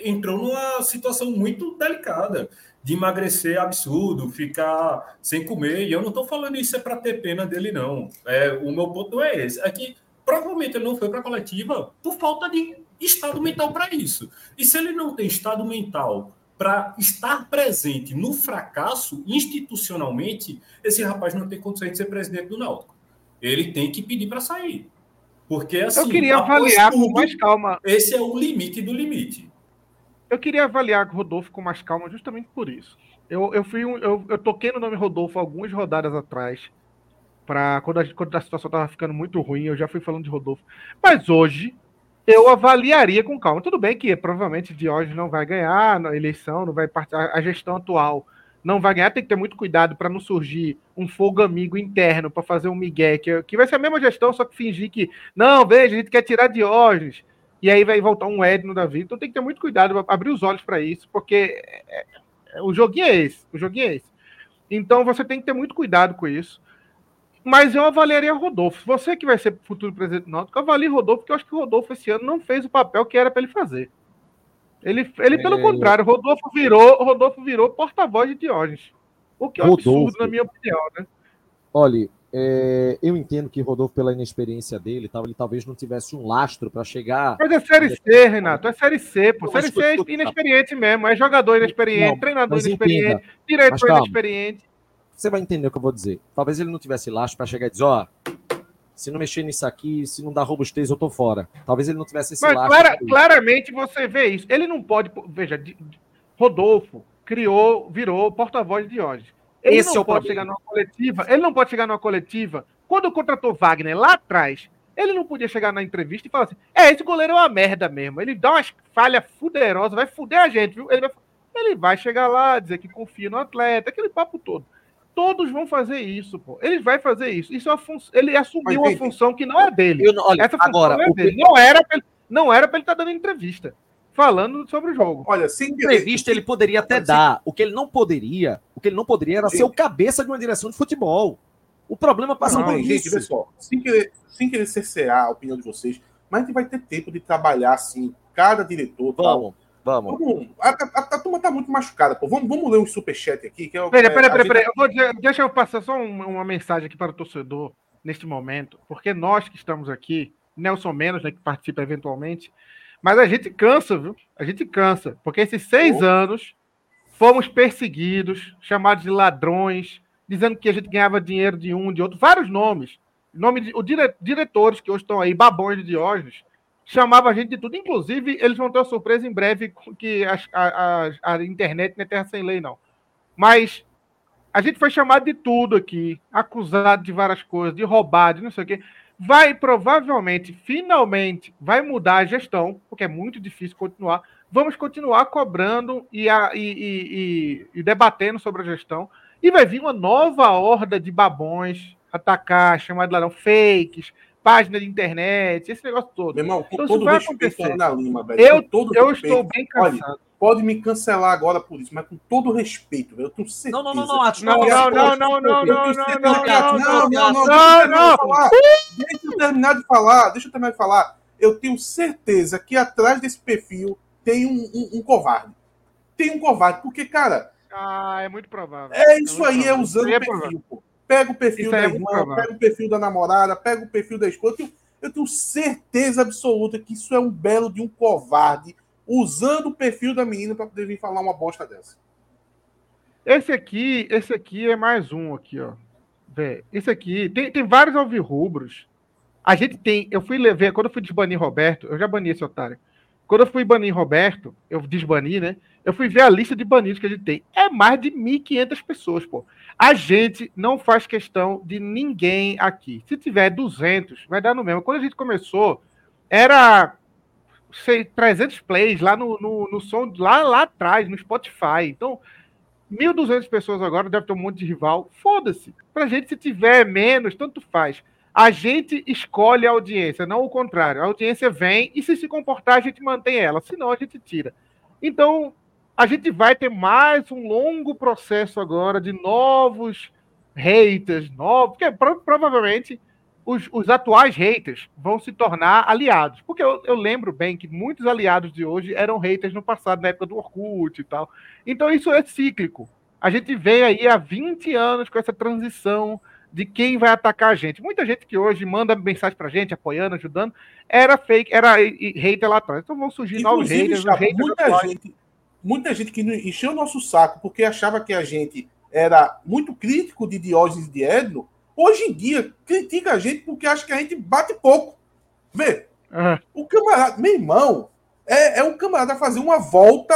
entrou numa situação muito delicada de emagrecer absurdo, ficar sem comer. E eu não estou falando isso é para ter pena dele, não. É, o meu ponto não é esse. É que provavelmente ele não foi para a coletiva por falta de estado mental para isso. E se ele não tem estado mental para estar presente no fracasso institucionalmente, esse rapaz não tem condições de ser presidente do Náutico. Ele tem que pedir para sair. Porque assim, eu queria avaliar tudo, com mais calma. Esse é o limite do limite. Eu queria avaliar o Rodolfo com mais calma, justamente por isso. Eu, eu fui um, eu, eu toquei no nome Rodolfo algumas rodadas atrás para quando, a, quando a situação estava ficando muito ruim, eu já fui falando de Rodolfo. Mas hoje eu avaliaria com calma. Tudo bem que provavelmente Diógenes não vai ganhar na eleição, não vai a gestão atual não vai ganhar, tem que ter muito cuidado para não surgir um fogo amigo interno para fazer um migué, que, que vai ser a mesma gestão, só que fingir que, não, veja, a gente quer tirar Diógenes. e aí vai voltar um Edno da vida. Então tem que ter muito cuidado, abrir os olhos para isso, porque é, é, o joguinho é esse. O joguinho é esse. Então você tem que ter muito cuidado com isso. Mas eu avaliaria Rodolfo. Você que vai ser futuro presidente do Náutico, avalie Rodolfo, porque eu acho que o Rodolfo esse ano não fez o papel que era para ele fazer. Ele, ele pelo é... contrário, Rodolfo virou, Rodolfo virou porta-voz de Diógenes. O que é um absurdo, na minha opinião, né? Olha, é, eu entendo que Rodolfo, pela inexperiência dele, tal, ele talvez não tivesse um lastro para chegar. Mas é Série C, Renato, é Série C, pô. Série C é inexperiente mesmo, é jogador inexperiente, não, treinador inexperiente, entenda. diretor inexperiente. Você vai entender o que eu vou dizer. Talvez ele não tivesse lastro para chegar e dizer: ó, se não mexer nisso aqui, se não dar robustez, eu tô fora. Talvez ele não tivesse esse Mas. Clara, claramente você vê isso. Ele não pode. Veja, Rodolfo criou, virou porta-voz de hoje. Ele Esse não é pode problema. chegar numa coletiva. Ele não pode chegar numa coletiva. Quando contratou Wagner lá atrás, ele não podia chegar na entrevista e falar assim: é, esse goleiro é uma merda mesmo. Ele dá umas falhas fuderosas, vai fuder a gente, viu? Ele vai, ele vai chegar lá, dizer que confia no atleta, aquele papo todo. Todos vão fazer isso, pô. Ele vai fazer isso. Isso é fun... Ele assumiu Mas, uma função que não é dele. Eu, olha, Essa agora, não, é dele. não era pra ele, não era para ele estar tá dando entrevista falando sobre o jogo. Olha, sem entrevista ele poderia até dar. O que ele não poderia, o que ele não poderia era Sim. ser o cabeça de uma direção de futebol. O problema passa não, por gente, isso. Pessoal, sem querer, sem querer cercear a opinião de vocês, mas a gente vai ter tempo de trabalhar assim, cada diretor. Vamos. Tal. Vamos. vamos. A, a, a, turma tá muito machucada, pô. Vamos, veraí, ler um superchat aqui. Que é, peraí, peraí, peraí. peraí. Eu vou, deixa eu passar só uma, uma mensagem aqui para o torcedor neste momento, porque nós que estamos aqui, Nelson Menos, né, que participa eventualmente, mas a gente cansa, viu? A gente cansa. Porque esses seis oh. anos fomos perseguidos, chamados de ladrões, dizendo que a gente ganhava dinheiro de um, de outro, vários nomes. Nome de, o dire, diretores que hoje estão aí, babões de Diógenes, chamava a gente de tudo. Inclusive, eles vão ter uma surpresa em breve que a, a, a, internet não é terra sem lei, não. Mas a gente foi chamado de tudo aqui, acusado de várias coisas, de roubar, de não sei o quê vai provavelmente, finalmente, vai mudar a gestão, porque é muito difícil continuar. Vamos continuar cobrando e, a, e, e, e, debatendo sobre a gestão. E vai vir uma nova horda de babões atacar, chamar de ladrão, fakes, página de internet, esse negócio todo. Meu irmão, com então, todo respeito na Lima, velho. Eu, eu estou bem cansado. Olha, pode me cancelar agora por isso, mas com todo respeito, eu tenho certeza. Não, não, não, não, Atos, não, não, não, não, não, não, não, não, não, não, não, deixa eu terminar de falar, deixa eu terminar de falar. Eu tenho certeza que atrás desse perfil tem um, um, um covarde. Tem um covarde, porque, cara. Ah, é muito provável. É isso aí, é usando o perfil, pô. Pega o perfil da irmã, pega o perfil da namorada, pega o perfil da esposa. Eu tenho, eu tenho certeza absoluta que isso é um belo de um covarde usando o perfil da menina para poder vir falar uma bosta dessa. Esse aqui, esse aqui é mais um aqui, ó. Vê, esse aqui tem, tem vários alvirrubros. A gente tem, eu fui ver quando eu fui desbanir Roberto, eu já bani esse otário. Quando eu fui banir Roberto, eu desbani, né? Eu fui ver a lista de banidos que a gente tem. É mais de 1.500 pessoas, pô. A gente não faz questão de ninguém aqui. Se tiver 200, vai dar no mesmo. Quando a gente começou, era sei, 300 plays lá no, no, no som, lá, lá atrás, no Spotify. Então, 1.200 pessoas agora, deve ter um monte de rival. Foda-se. Pra gente, se tiver menos, tanto faz. A gente escolhe a audiência, não o contrário. A audiência vem e se se comportar, a gente mantém ela. Senão, a gente tira. Então, a gente vai ter mais um longo processo agora de novos haters, novos, porque provavelmente os, os, atuais haters vão se tornar aliados. Porque eu, eu, lembro bem que muitos aliados de hoje eram haters no passado, na época do Orkut e tal. Então isso é cíclico. A gente vem aí há 20 anos com essa transição de quem vai atacar a gente. Muita gente que hoje manda mensagem pra gente, apoiando, ajudando, era fake, era hater lá atrás. Então vão surgir Inclusive, novos haters. haters muita, gente, muita gente que encheu o nosso saco porque achava que a gente era muito crítico de Diógenes e de Edno, hoje em dia critica a gente porque acha que a gente bate pouco. Vê, uhum. o camarada, meu irmão, é, é um camarada fazer uma volta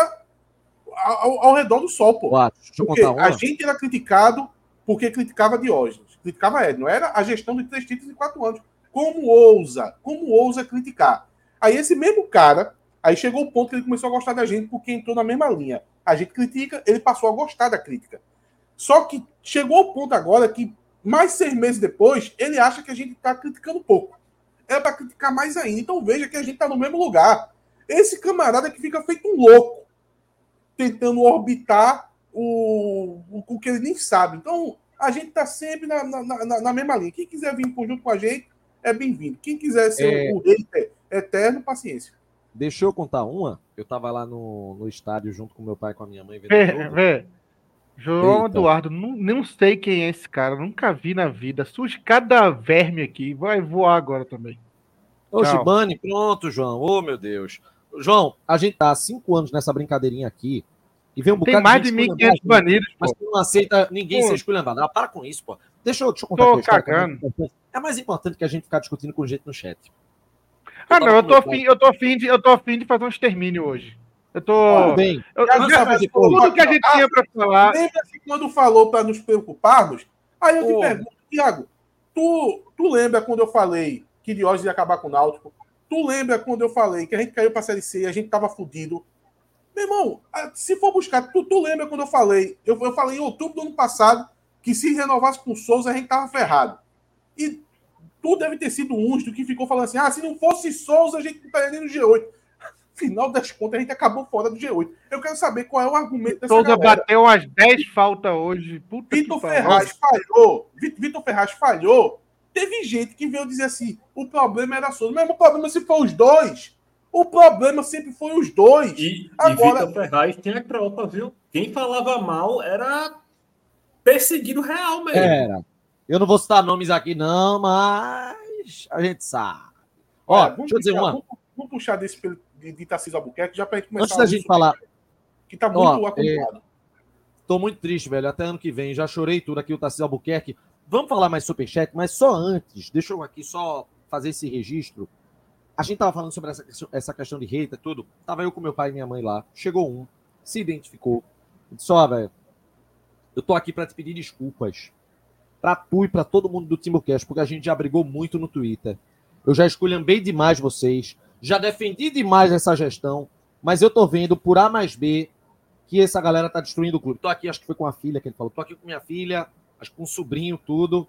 ao, ao redor do sol, pô. Porque a gente era criticado porque criticava Diógenes, criticava Ed, não era a gestão de três títulos em quatro anos. Como ousa, como ousa criticar? Aí esse mesmo cara, aí chegou o ponto que ele começou a gostar da gente porque entrou na mesma linha. A gente critica, ele passou a gostar da crítica. Só que chegou o ponto agora que mais seis meses depois, ele acha que a gente está criticando pouco. é para criticar mais ainda. Então veja que a gente está no mesmo lugar. Esse camarada que fica feito um louco, tentando orbitar o, o, o que ele nem sabe. Então, a gente está sempre na, na, na, na, mesma linha. Quem quiser vir junto com a gente, é bem-vindo. Quem quiser ser é... o rei eterno, paciência. Deixa eu contar uma. Eu estava lá no, no estádio junto com meu pai e com a minha mãe. Vê, vê. João Eita. Eduardo, não, não sei quem é esse cara, nunca vi na vida. Surge cada verme aqui, vai voar agora também. Ô, Gibane, pronto, João. Ô, oh, meu Deus. João, a gente tá há cinco anos nessa brincadeirinha aqui e vem um bocado Tem mais de, de 1.500 banidos, Mas não aceita ninguém pô. ser esculhambado. Ah, para com isso, pô. Deixa eu, deixa eu contar Tô cagando. É mais importante que a gente ficar discutindo com gente no chat. Ah, não, eu tô, afim, eu, tô afim de, eu tô afim de fazer um extermínio hoje. Eu tô. bem. Eu, eu, eu, tudo que a gente tinha para falar. Lembra-se quando falou para nos preocuparmos? Aí eu te pergunto, Tiago, tu, tu lembra quando eu falei que Diógenes ia acabar com o Náutico? Tu lembra quando eu falei que a gente caiu para a Série C, a gente tava fudido? Meu irmão, se for buscar, tu, tu lembra quando eu falei? Eu, eu falei em outubro do ano passado que se renovasse com o Souza, a gente tava ferrado. E tu deve ter sido um do que ficou falando assim: ah, se não fosse Souza, a gente não estaria nem no G8 final das contas, a gente acabou fora do G8. Eu quero saber qual é o argumento dessa Souza galera. bateu umas 10 faltas hoje. Puta Vitor Ferraz falhou. Vitor Ferraz falhou. Teve gente que veio dizer assim: o problema era Souza. Mesmo o problema se for os dois. O problema sempre foi os dois. E, Agora... e Vitor Ferraz tem a tropa, viu? Quem falava mal era perseguido real mesmo. Era. Eu não vou citar nomes aqui, não, mas a gente sabe. Ó, é, deixa eu dizer uma. Vamos, vamos puxar desse de, de Tarcísio Albuquerque, já para começar. Antes da gente falar. Que está muito Ó, acumulado. Estou é, muito triste, velho. Até ano que vem. Já chorei tudo aqui, o Tarcísio Albuquerque. Vamos falar mais superchat, mas só antes, deixa eu aqui só fazer esse registro. A gente tava falando sobre essa, essa questão de hater, tudo. Tava eu com meu pai e minha mãe lá. Chegou um, se identificou. Disse: Ó, velho, eu tô aqui para te pedir desculpas. Pra tu e pra todo mundo do Timbucast, porque a gente já brigou muito no Twitter. Eu já esculhambei demais vocês já defendi demais essa gestão, mas eu tô vendo por A mais B que essa galera tá destruindo o clube. Tô aqui, acho que foi com a filha que ele falou. Tô aqui com minha filha, acho que com um sobrinho, tudo.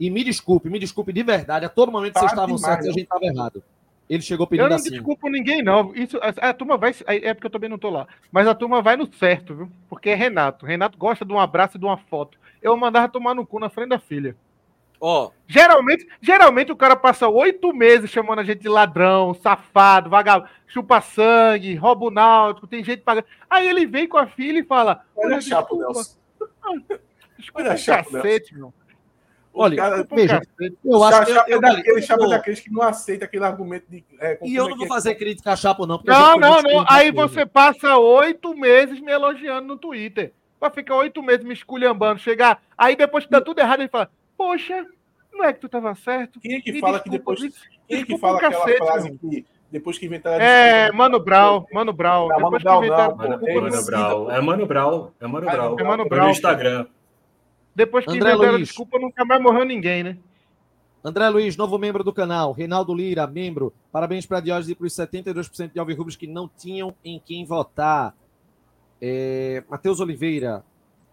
E me desculpe, me desculpe de verdade. A todo momento vocês estavam certos e a gente estava errado. Ele chegou pedindo assim. Eu não assim. desculpo ninguém, não. Isso, a, a, turma vai. É porque eu também não tô lá. Mas a turma vai no certo, viu? Porque é Renato. Renato gosta de um abraço e de uma foto. Eu mandava tomar no cu na frente da filha. Ó. Oh. Geralmente, geralmente o cara passa oito meses chamando a gente de ladrão, safado, vagabundo, chupa sangue, rouba o náutico, tem gente pagando. Aí ele vem com a filha e fala: Olha, chapo, Nelson. Olha, chapo, cacete, meu. Olha, cara, veja, eu acho que é daquele chapa daqueles que não aceita aquele argumento de. É, e eu não é vou é fazer crítica a Chapo, não. Não, não, não. Aí você passa oito meses me elogiando no Twitter. Vai ficar oito meses me esculhambando, chegar. Aí depois que dá tudo errado, ele fala: Poxa, não é que tu tava certo? Quem é que fala que depois. Quem é que fala aquela cacete, frase meu. que depois que inventaram. É, Mano Brown, Mano Brown. Não, Mano Brown, não. Mano, é Mano Brown. É Mano Brown. É Mano Brown. É Mano Brown. No Instagram. Depois que André inventaram Luiz. desculpa, nunca mais morreu ninguém, né? André Luiz, novo membro do canal. Reinaldo Lira, membro. Parabéns para Diógenes e para os 72% de Alvirrubros que não tinham em quem votar. É, Matheus Oliveira.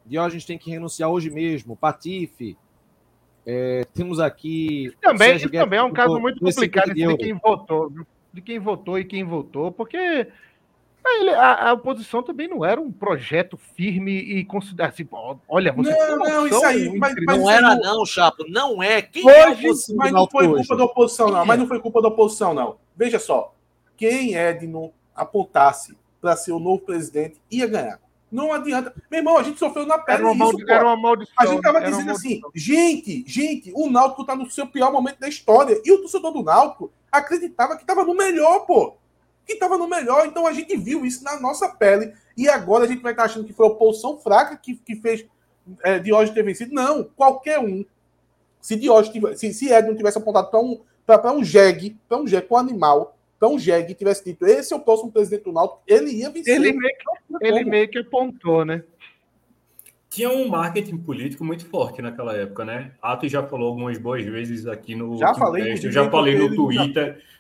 Diógenes tem que renunciar hoje mesmo. Patife. É, temos aqui. Também, isso também é um caso muito complicado de, de quem votou, de quem votou e quem votou, porque a, a, oposição também não era um projeto firme e considerar assim, olha, você não, não, isso aí, mas, mas não era não, Chapo, não é. Quem é hoje, é mas não foi culpa da oposição, não. Mas não foi culpa da oposição, não. Veja só, quem Edno apontasse para ser o novo presidente ia ganhar. Não adianta. Meu irmão, a gente sofreu na pele. Era uma, isso, era uma maldição. A gente tava dizendo assim, gente, gente, o Náutico tá no seu pior momento da história. E o torcedor do Náutico acreditava que tava no melhor, pô. Que tava no melhor. Então a gente viu isso na nossa pele. E agora a gente vai estar tá achando que foi a oposição fraca que, que fez é, Diógenes ter vencido. Não, qualquer um. Se Diógenes tivesse, se, se Ed não tivesse apontado para um, pra, um jegue, para um jegue, um animal, então, Jeg tivesse dito, esse é o próximo presidente do Náutico, ele ia vencer. Ele meio que, ele meio que apontou, né? Tinha um marketing político muito forte naquela época, né? Atos já falou algumas boas vezes aqui no. Já falei. eu já falei no Twitter. Já...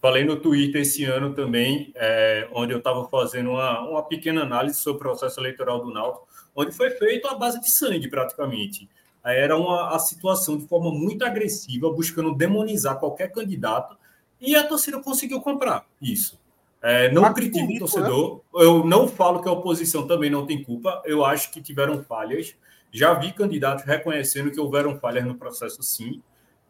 Falei no Twitter esse ano também, é, onde eu estava fazendo uma, uma pequena análise sobre o processo eleitoral do Náutico, onde foi feito a base de sangue, praticamente. era uma a situação de forma muito agressiva, buscando demonizar qualquer candidato, e a torcida conseguiu comprar isso. É, não critico o torcedor, né? eu não falo que a oposição também não tem culpa, eu acho que tiveram falhas. Já vi candidatos reconhecendo que houveram falhas no processo, sim,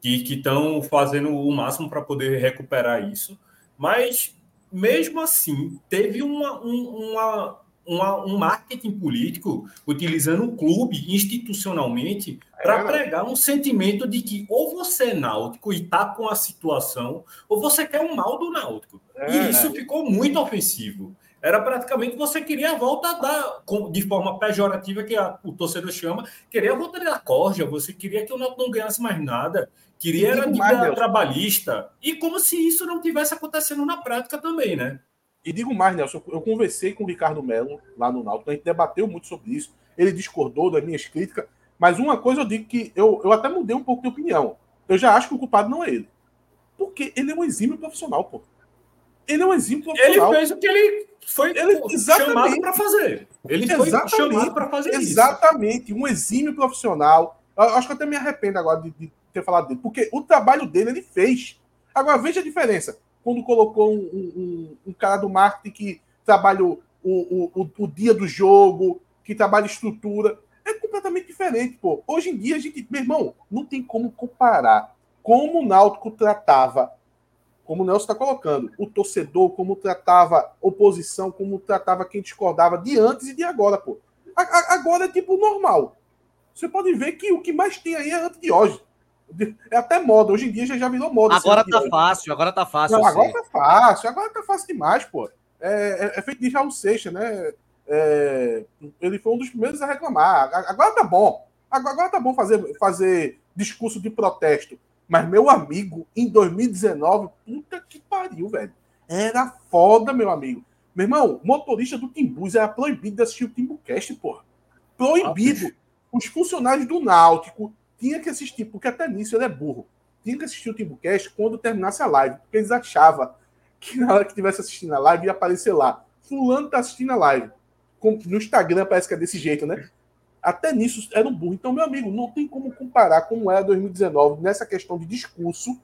e que estão fazendo o máximo para poder recuperar isso. Mas, mesmo assim, teve uma, uma, uma, um marketing político utilizando o clube institucionalmente para é, pregar um sentimento de que ou você é náutico e está com a situação, ou você quer o mal do náutico. É, e isso ficou muito ofensivo. Era praticamente você queria a volta da, de forma pejorativa, que a, o torcedor chama, queria a volta da corja, você queria que o Náutico não ganhasse mais nada, queria era dívida trabalhista. E como se isso não tivesse acontecendo na prática também, né? E digo mais, Nelson, eu conversei com o Ricardo Melo lá no Náutico, a gente debateu muito sobre isso, ele discordou das minhas críticas, mas uma coisa eu digo que eu, eu até mudei um pouco de opinião. Eu já acho que o culpado não é ele. Porque ele é um exímio profissional, pô. Ele é um exímio profissional. Ele fez o que ele foi ele, chamado para fazer. Ele foi chamado para fazer exatamente, isso. Exatamente, um exímio profissional. Eu acho que eu até me arrependo agora de, de ter falado dele, porque o trabalho dele ele fez. Agora, veja a diferença quando colocou um, um, um cara do marketing que trabalha o, o, o, o, dia do jogo, que trabalha estrutura. É completamente diferente, pô. Hoje em dia, a gente, meu irmão, não tem como comparar como o Náutico tratava, como o Nelson está colocando, o torcedor, como tratava oposição, como tratava quem discordava de antes e de agora, pô. agora é tipo normal. Você pode ver que o que mais tem aí é antes de hoje. É até moda. Hoje em dia já, já virou moda. Agora tá fácil, agora tá fácil. Não, agora tá fácil, agora tá fácil demais, pô. É, é, é feito de Raul Seixas, né? É, ele foi um dos primeiros a reclamar. Agora tá bom. Agora tá bom fazer, fazer discurso de protesto. Mas, meu amigo, em 2019, puta que pariu, velho. Era foda, meu amigo. Meu irmão, motorista do Timbus era proibido de assistir o Timbucast, porra. Proibido. Os funcionários do Náutico tinha que assistir, porque até nisso ele é burro. Tinha que assistir o Timbucast quando terminasse a live, porque eles achavam que na hora que estivesse assistindo a live ia aparecer lá. Fulano tá assistindo a live. No Instagram parece que é desse jeito, né? Até nisso era um burro. Então, meu amigo, não tem como comparar como era 2019 nessa questão de discurso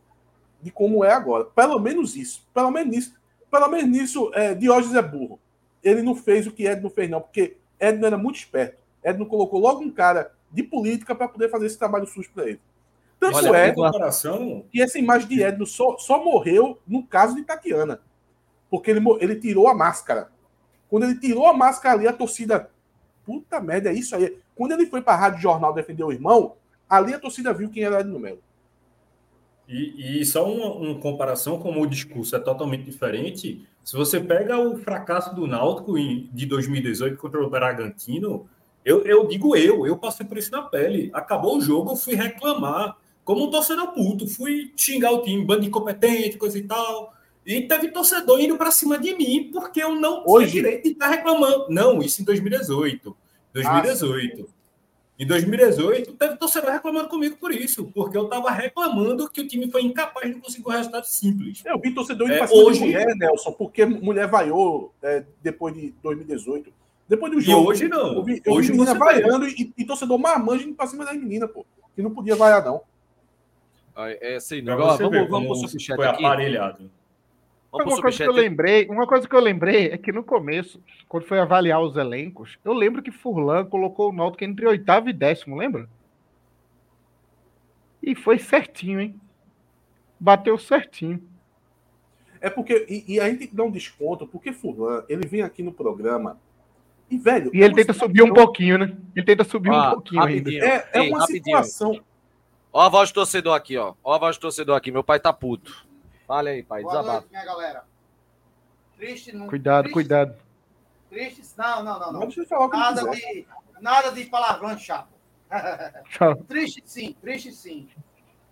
de como é agora. Pelo menos isso. Pelo menos nisso. Pelo menos nisso, é, Diógenes é burro. Ele não fez o que Edno fez, não, porque Edno era muito esperto. Edno colocou logo um cara de política para poder fazer esse trabalho sujo para ele. Tanto Olha, é comparação... que essa imagem de Edno só, só morreu no caso de Tatiana. Porque ele, ele tirou a máscara. Quando ele tirou a máscara ali, a torcida. Puta merda, é isso aí. Quando ele foi para a Rádio Jornal defender o irmão, ali a torcida viu quem era Edno Melo. E, e só uma, uma, comparação, como o discurso é totalmente diferente, se você pega o fracasso do Náutico em, de 2018 contra o Bragantino, eu, eu digo eu, eu passei por isso na pele. Acabou o jogo, eu fui reclamar, como um torcedor puto, fui xingar o time, bando incompetente, coisa e tal. E teve torcedor indo para cima de mim porque eu não Hoje? tinha direito de estar reclamando. Não, isso em 2018. 2018. Ah, em 2018, teve torcedor reclamando comigo por isso, porque eu estava reclamando que o time foi incapaz de conseguir um resultado simples. Eu vi torcedor indo é, para cima hoje... de mulher, Nelson, porque mulher vaiou é, depois de 2018. Depois do jogo. E hoje não. Eu vi, eu hoje vi menina vaiando e, e, torcedor marmanjo indo pra cima das meninas, pô. Que não podia vaiar, não. É assim, não. Vamos, vamos, vamos pro superchat foi aqui. aparelhado. Vamos uma coisa que eu lembrei, uma coisa que eu lembrei é que no começo, quando foi avaliar os elencos, eu lembro que Furlan colocou o Náutico entre oitavo e décimo, lembra? E foi certinho, hein? Bateu certinho. É porque e, e a gente dá um desconto porque Furlan, ele vem aqui no programa e, velho. E ele tenta subir um pouquinho, né? Ele tenta subir ah, um pouquinho ainda. É, é Ei, uma rapidinho. situação. Ó a voz do torcedor aqui, ó. Ó a voz do torcedor aqui. Meu pai tá puto. Fale aí, pai. Boa Noite, minha galera. Triste não. Cuidado, triste, cuidado. Triste. Não, não, não. não. não falar nada, de, nada de palavrão chato. [LAUGHS] triste sim, triste sim.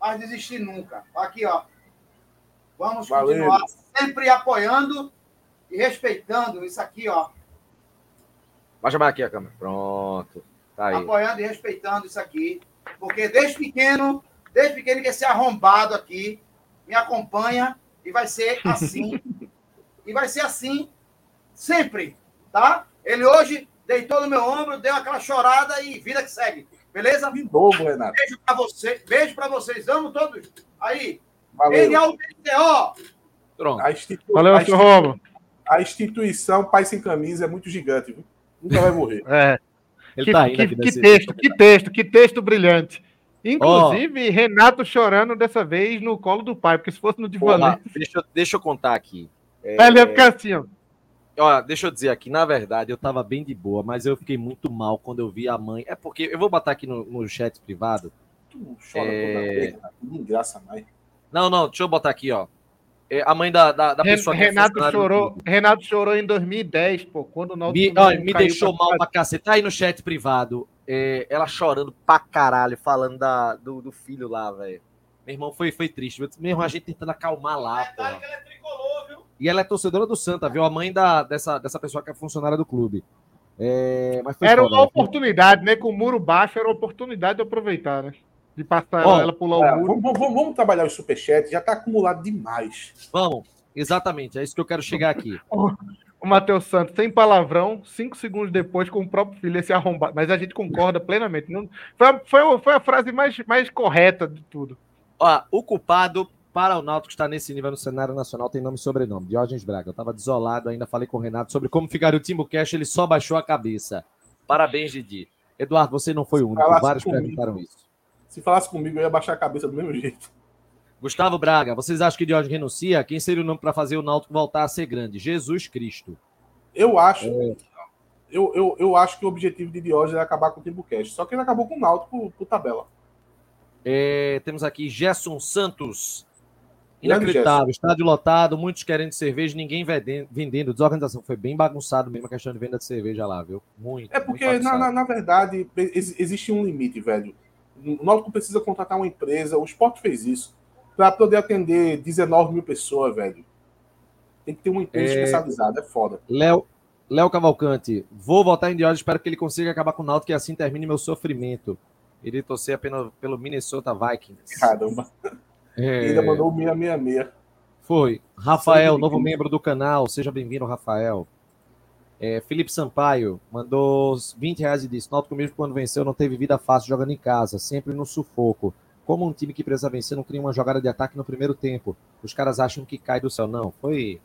Mas desistir nunca. Aqui, ó. Vamos Valeu. continuar sempre apoiando e respeitando isso aqui, ó. Baixa mais aqui a câmera. Pronto. Tá aí. Apoiando e respeitando isso aqui. Porque desde pequeno, desde pequeno que esse arrombado aqui me acompanha e vai ser assim. [LAUGHS] e vai ser assim sempre, tá? Ele hoje deitou no meu ombro, deu aquela chorada e vida que segue. Beleza? De novo, Renato. Beijo pra vocês. Beijo pra vocês. Amo todos. Aí. Valeu. Pronto. A institu... Valeu, a, institu... a instituição Pai Sem Camisa é muito gigante, viu? Nunca vai morrer. É. Ele que, tá que, que texto, que texto, que texto brilhante. Inclusive, oh. Renato chorando dessa vez no colo do pai, porque se fosse no divã. Deixa, deixa eu contar aqui. É... Ele ia ficar assim, ó. Olha, deixa eu dizer aqui, na verdade, eu tava bem de boa, mas eu fiquei muito mal quando eu vi a mãe. É porque eu vou botar aqui no, no chat privado. Tu chora é... toda vez, graça mais. Não, não, deixa eu botar aqui, ó. É, a mãe da, da, da pessoa que Renato chorou, Renato chorou em 2010, pô, quando o Me, ó, me deixou mal pra cacete. Tá aí no chat privado. É, ela chorando pra caralho, falando da, do, do filho lá, velho. Meu irmão, foi, foi triste. Mesmo a gente tentando acalmar lá, pô. E ela é torcedora do Santa, viu? A mãe da, dessa, dessa pessoa que é funcionária do clube. É, era foda, uma né? oportunidade, né? Com o muro baixo, era uma oportunidade de aproveitar, né? De passar oh, ela, pular é, o muro. Vamos, vamos, vamos trabalhar o superchat, já tá acumulado demais. Vamos, exatamente, é isso que eu quero chegar aqui. [LAUGHS] o Matheus Santos, sem palavrão, cinco segundos depois, com o próprio filho, esse arrombado. Mas a gente concorda plenamente. Não, foi, foi, foi a frase mais, mais correta de tudo. Ó, o culpado para o Náutico estar nesse nível no cenário nacional tem nome e sobrenome, Diógenes Braga. Eu estava desolado, ainda falei com o Renato sobre como ficaria o Timbo Cash, ele só baixou a cabeça. Parabéns, Didi. Eduardo, você não foi o único, vários comigo, perguntaram isso. Se falasse comigo, eu ia baixar a cabeça do mesmo jeito. Gustavo Braga, vocês acham que Diógenes renuncia? Quem seria o nome para fazer o Náutico voltar a ser grande? Jesus Cristo. Eu acho. É. Eu, eu, eu acho que o objetivo de Diógenes é acabar com o Timbo Cash. Só que ele acabou com o Náutico por, por tabela. É, temos aqui Gerson Santos. Inacreditável, estádio lotado, muitos querendo cerveja, ninguém vendendo. Desorganização foi bem bagunçado mesmo a questão de venda de cerveja lá, viu? Muito. É porque, muito na, na, na, verdade, existe um limite, velho. O Náutico precisa contratar uma empresa, o Sport fez isso, para poder atender 19 mil pessoas, velho. Tem que ter uma empresa é... especializada, é foda. Léo, Léo Cavalcante, vou votar em Diógenes, espero que ele consiga acabar com o Náutico e assim termine meu sofrimento. Ele torcer apenas pelo Minnesota Vikings. Caramba. É... Ainda mandou o 666. Foi. Rafael, novo membro do canal. Seja bem-vindo, Rafael. É, Felipe Sampaio mandou 20 reais e disse: Náutico mesmo quando venceu não teve vida fácil jogando em casa, sempre no sufoco. Como um time que precisa vencer não cria uma jogada de ataque no primeiro tempo. Os caras acham que cai do céu. Não, foi.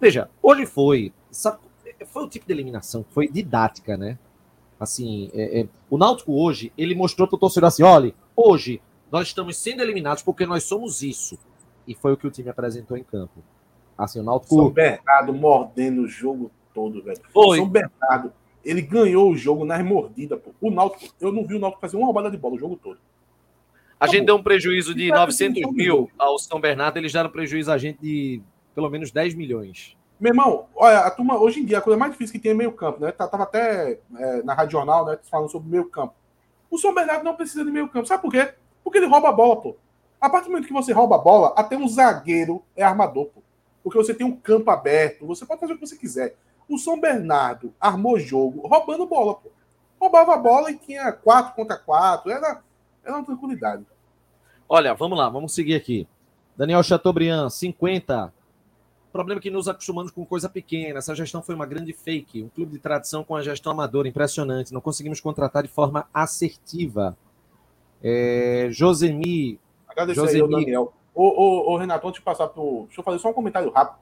Veja, hoje foi. Sabe, foi o tipo de eliminação, foi didática, né? Assim, é, é, o Náutico hoje, ele mostrou para o torcedor assim: olha, hoje nós estamos sendo eliminados porque nós somos isso. E foi o que o time apresentou em campo. Assim, o Náutico... São Bernardo mordendo o jogo todo, velho. Foi. São Bernardo, ele ganhou o jogo nas mordidas, pô. O Náutico, eu não vi o Náutico fazer uma roubada de bola o jogo todo. A gente deu um prejuízo de 900 mil ao São Bernardo, eles deram prejuízo a gente de pelo menos 10 milhões. Meu irmão, olha, a turma, hoje em dia, a coisa mais difícil que tem é meio campo, né? Tava até é, na Rádio Jornal, né, falando sobre meio campo. O São Bernardo não precisa de meio campo. Sabe por quê? Porque ele rouba a bola, pô. A partir do momento que você rouba a bola, até um zagueiro é armador, pô. Porque você tem um campo aberto, você pode fazer o que você quiser. O São Bernardo armou jogo roubando bola, pô. Roubava a bola e tinha 4 contra 4. Era, era uma tranquilidade. Olha, vamos lá, vamos seguir aqui. Daniel Chateaubriand, 50. Problema é que nos acostumamos com coisa pequena. Essa gestão foi uma grande fake. Um clube de tradição com a gestão amadora, impressionante. Não conseguimos contratar de forma assertiva. É, Josemi. Agradecer Josemi... aí, Daniel. Ô, ô, ô, Renato, antes de passar pro. Deixa eu fazer só um comentário rápido.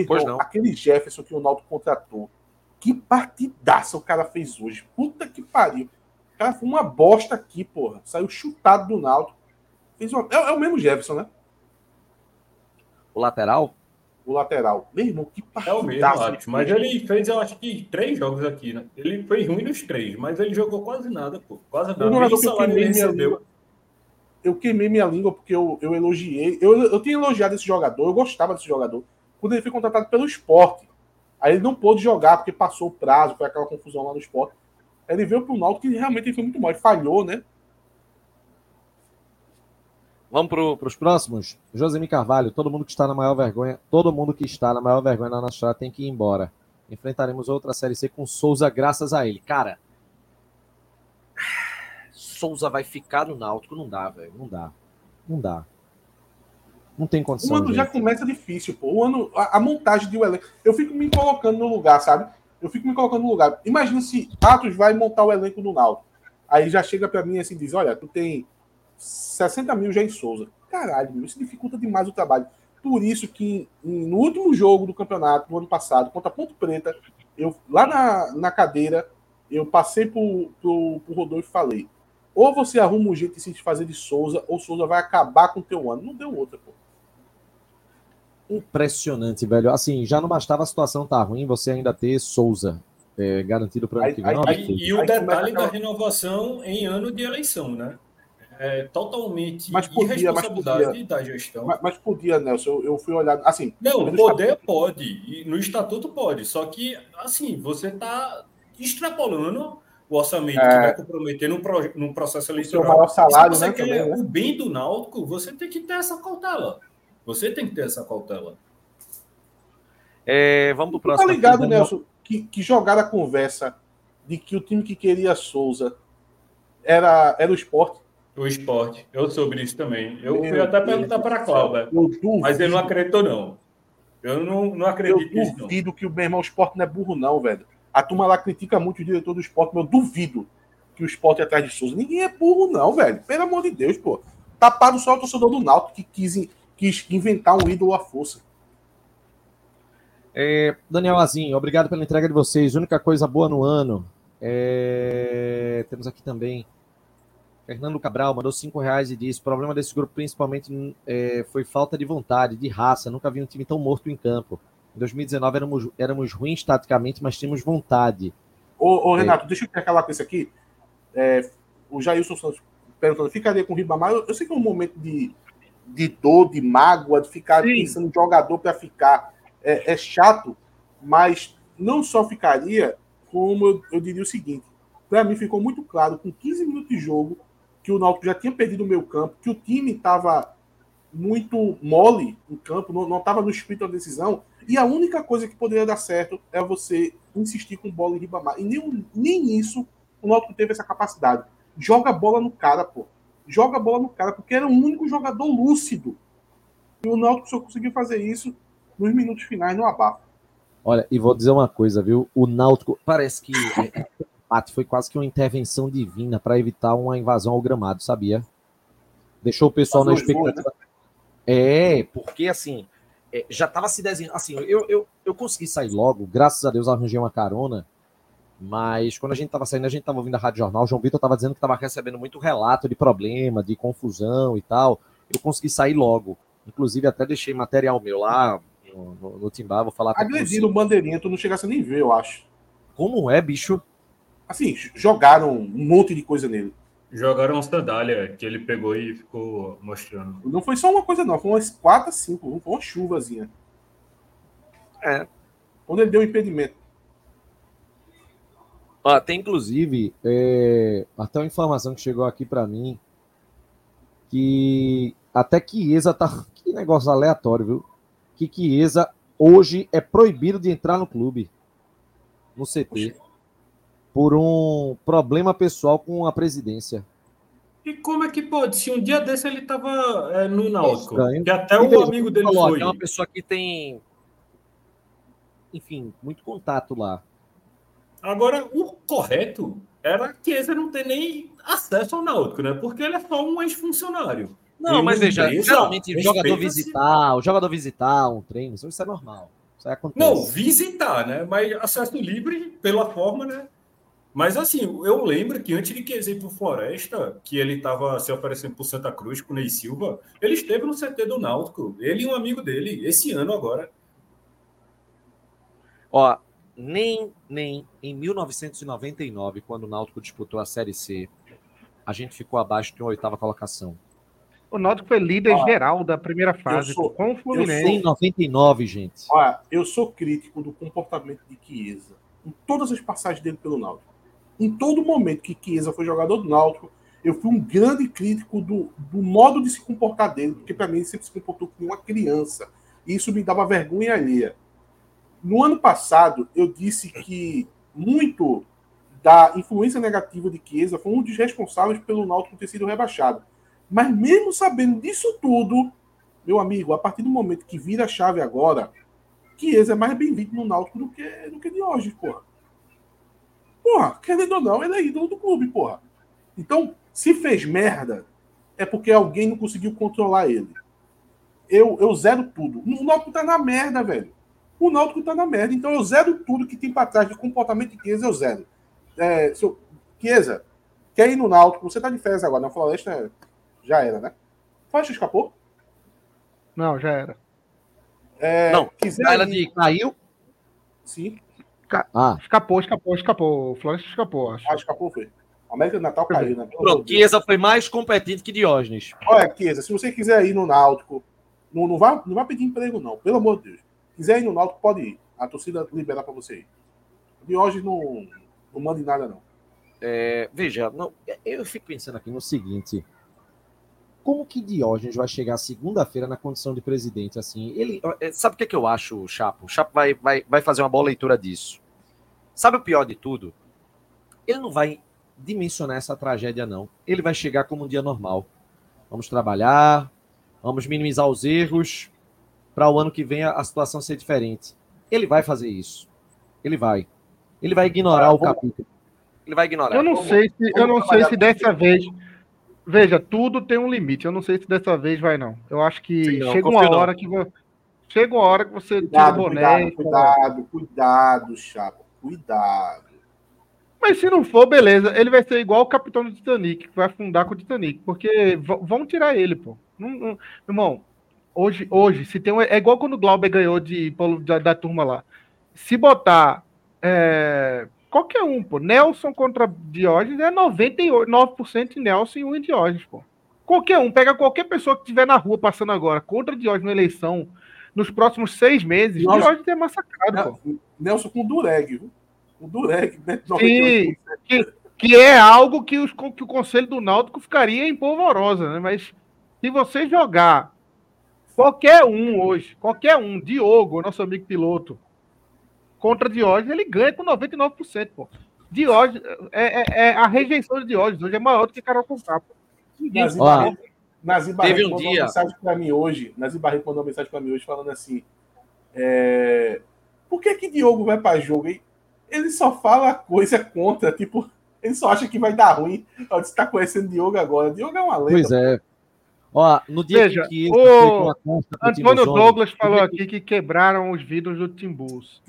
Irmão, aquele Jefferson que o Naldo contratou. Que partidaça o cara fez hoje. Puta que pariu. O cara foi uma bosta aqui, porra. Saiu chutado do Naldo. Fez uma... é, é o mesmo Jefferson, né? O lateral? o lateral. Meu irmão, que partidaço. É o mesmo, acho. Mas ele fez, eu acho que, três jogos aqui, né? Ele foi ruim nos três, mas ele jogou quase nada, pô. Quase nada. Eu queimei minha língua. Eu queimei minha língua porque eu, eu elogiei. Eu, eu tinha elogiado esse jogador, eu gostava desse jogador. Quando ele foi contratado pelo esporte. Aí ele não pôde jogar porque passou o prazo, foi aquela confusão lá no esporte. Aí ele veio pro Náutico que realmente foi muito mal. Ele falhou, né? Vamos para os próximos? Josemi Carvalho, todo mundo que está na maior vergonha, todo mundo que está na maior vergonha na nossa tem que ir embora. Enfrentaremos outra Série C com Souza graças a ele. Cara, [SIGHS] Souza vai ficar no Náutico? Não dá, velho. Não dá. Não dá. Não tem condição. O ano já começa difícil, pô. O ano, a, a montagem de um elenco. Eu fico me colocando no lugar, sabe? Eu fico me colocando no lugar. Imagina se Atos vai montar o elenco do Náutico. Aí já chega para mim assim e diz: Olha, tu tem 60 mil já em Souza. Caralho, isso dificulta demais o trabalho. Por isso que no último jogo do campeonato, do ano passado, contra a Ponto Preta, eu lá na, na cadeira, eu passei pro, pro, pro Rodolfo e falei: ou você arruma um jeito de se desfazer de Souza, ou Souza vai acabar com o teu ano. Não deu outra, pô. Impressionante, velho. Assim, já não bastava a situação estar tá ruim, você ainda ter Souza é, garantido para o ano que vem. e, o detalhe da renovação em ano de eleição, né? É totalmente mas podia, irresponsabilidade mas podia, da gestão. Mas, mas podia, Nelson, eu, eu, fui olhar. Assim, não, poder estatuto... pode. E no estatuto pode. Só que, assim, você está extrapolando o orçamento é... que vai comprometer num, pro, num processo eleitoral. O maior salário, se você né, quer também, né? o bem do Náutico, você tem que ter essa cautela. Você tem que ter essa cautela. É, vamos pro próximo. Tá ligado, aqui, Nelson, que, que jogaram a conversa de que o time que queria Souza era, era o esporte? O esporte. Eu soube disso também. Eu Meu fui até perguntar para a Cláudia, mas ele não acreditou, não. Eu não, não acredito nisso. Eu duvido que o meu irmão, o esporte não é burro, não, velho. A turma lá critica muito o diretor do esporte, mas eu duvido que o esporte é atrás de Souza. Ninguém é burro, não, velho. Pelo amor de Deus, pô. Tapado só o torcedor do Náutico que quis quis inventar um ídolo à força. É, Daniel Azinho, obrigado pela entrega de vocês. Única coisa boa no ano. É, temos aqui também Fernando Cabral mandou cinco reais e disse: o problema desse grupo principalmente é, foi falta de vontade, de raça. Nunca vi um time tão morto em campo. Em 2019 éramos, éramos ruins taticamente, mas tínhamos vontade. Ô, ô Renato, é... deixa eu intercalar com isso aqui. É, o Jailson Santos perguntando: ficaria com o Ribamar? Eu, eu sei que é um momento de, de dor, de mágoa, de ficar Sim. pensando em jogador para ficar. É, é, chato, mas não só ficaria, como eu, eu diria o seguinte: para mim ficou muito claro, com 15 minutos de jogo, que o Náutico já tinha perdido o meio campo, que o time estava muito mole em campo, não estava no espírito da decisão, e a única coisa que poderia dar certo é você insistir com bola em Ribamar. E nem, nem isso o Náutico teve essa capacidade. Joga a bola no cara, pô joga a bola no cara, porque era o único jogador lúcido. E o Náutico só conseguiu fazer isso nos minutos finais no abafo. Olha, e vou dizer uma coisa, viu? O Náutico parece que empate foi quase que uma intervenção divina para evitar uma invasão ao gramado, sabia? Deixou o pessoal na expectativa. Né? É, porque assim, é, já estava se desenhando. Assim, eu, eu, eu consegui sair logo, graças a Deus arranjei uma carona mas quando a gente estava saindo, a gente estava ouvindo a Rádio Jornal, o João Vitor estava dizendo que estava recebendo muito relato de problema, de confusão e tal. Eu consegui sair logo. Inclusive, até deixei material meu lá no, no, no Timbar, vou falar... Agrediram o Bandeirinha, tu não chegasse a nem ver, eu acho. Como é, bicho? Assim, jogaram um monte de coisa nele. Jogaram uma sandália que ele pegou e ficou mostrando. Não foi só uma coisa, não. Foi umas quatro, cinco. Foi uma chuvazinha. É. Quando ele deu o impedimento. Ah, tem inclusive é, até uma informação que chegou aqui para mim que até Chiesa tá. Que negócio aleatório, viu? Que Chiesa hoje é proibido de entrar no clube, no CT, por um problema pessoal com a presidência. E como é que pode? Se um dia desse ele tava é, no Náutico, que até o amigo dele falou, foi. É uma pessoa que tem, enfim, muito contato lá. Agora, o correto era que esse não ter nem acesso ao Náutico, né? Porque ele é só um ex-funcionário. Não, mas veja, geralmente o jogador visitar, o jogador visitar um treino, isso é normal. Isso acontece. Não, visitar, né? Mas acesso livre pela forma, né? Mas assim, eu lembro que antes de que ir pro Floresta, que ele estava se oferecendo por Santa Cruz com o Ney Silva, ele esteve no CT do Náutico. Ele e um amigo dele, esse ano agora. Ó, nem, nem em 1999, quando o Náutico disputou a Série C, a gente ficou abaixo de uma oitava colocação. O Náutico foi líder ah, geral da primeira fase sou, com o Fluminense. Em 99, gente. Olha, eu sou crítico do comportamento de Chiesa. Em todas as passagens dele pelo Náutico. Em todo momento que Chiesa foi jogador do Náutico, eu fui um grande crítico do, do modo de se comportar dele, porque para mim ele sempre se comportou como uma criança. E isso me dava vergonha alheia. No ano passado, eu disse que muito da influência negativa de Chiesa foi um dos responsáveis pelo Náutico ter sido rebaixado. Mas mesmo sabendo disso tudo, meu amigo, a partir do momento que vira a chave agora, Chiesa é mais bem-vindo no Náutico do que, do que de hoje, porra. Porra, querendo ou não, ele é ídolo do clube, porra. Então, se fez merda, é porque alguém não conseguiu controlar ele. Eu, eu zero tudo. O Náutico tá na merda, velho. O Náutico tá na merda. Então eu zero tudo que tem para trás de comportamento de Chiesa, eu zero. É, seu, Chiesa, quer ir no Náutico? Você tá de férias agora, na Floresta já era, né? Faixa escapou? Não, já era. É, não, ela ir... de caiu? Sim. Ah. Escapou, escapou, escapou. Floresta escapou, acho. Ah, escapou, foi. América do Natal caiu, né? Pronto, Chiesa foi mais competente que Diógenes. Olha, Chiesa, se você quiser ir no Náutico, não, não, vá, não vá pedir emprego, não. Pelo amor de Deus. Quiser ir no Náutico, pode ir. A torcida libera para você ir. Diógenes não, não manda em nada, não. É, veja, não, eu fico pensando aqui no seguinte. Como que Diógenes vai chegar segunda-feira na condição de presidente? Assim, ele é, sabe o que, é que eu acho, Chapo? O Chapo vai, vai, vai fazer uma boa leitura disso. Sabe o pior de tudo? Ele não vai dimensionar essa tragédia, não. Ele vai chegar como um dia normal. Vamos trabalhar, vamos minimizar os erros, para o ano que vem a, situação ser diferente. Ele vai fazer isso. Ele vai. Ele vai ignorar o capítulo. Ele vai ignorar. Eu não sei se, eu não sei se dessa vez. Veja, tudo tem um limite. Eu não sei se dessa vez vai, não. Eu acho que Sim, não, chega uma hora que chega uma hora que você cuidado, tira o boné. Cuidado, cuidado, cuidado, Chapo. Cuidado. Mas se não for, beleza. Ele vai ser igual o capitão do Titanic, que vai afundar com o Titanic. Porque vão tirar ele, pô. Não, não, irmão, hoje, hoje, se tem um, É igual quando o Glauber ganhou de, da, da turma lá. Se botar é, qualquer um, pô. Nelson contra Diógenes é 99% de Nelson e 1 de Diógenes, pô. Qualquer um, pega qualquer pessoa que estiver na rua passando agora contra Diógenes na eleição nos próximos seis meses, Nossa, Diógenes é massacrado, pô. Nelson com Dureg, viu? O Dureg, né? Sim, que, que é algo que, os, que o Conselho do Náutico ficaria em polvorosa, né? Mas se você jogar qualquer um hoje, qualquer um, Diogo, nosso amigo piloto, contra Diógenes, ele ganha com 99%, pô. Diógenes, é, é, é, a rejeição de Diógenes hoje é maior do que Carol. Nazir Barreto, Nazir Barreto Teve um mandou dia. uma mensagem para mim hoje. Barreto mandou uma mensagem para mim hoje falando assim: é, por que que Diogo vai para jogo? Ele só fala coisa contra, tipo, ele só acha que vai dar ruim. Você tá conhecendo Diogo agora. Diogo é uma lenda. Pois é. Ó, no dia Veja, que, o Antônio Douglas falou aqui que quebraram os vidros do Timbus.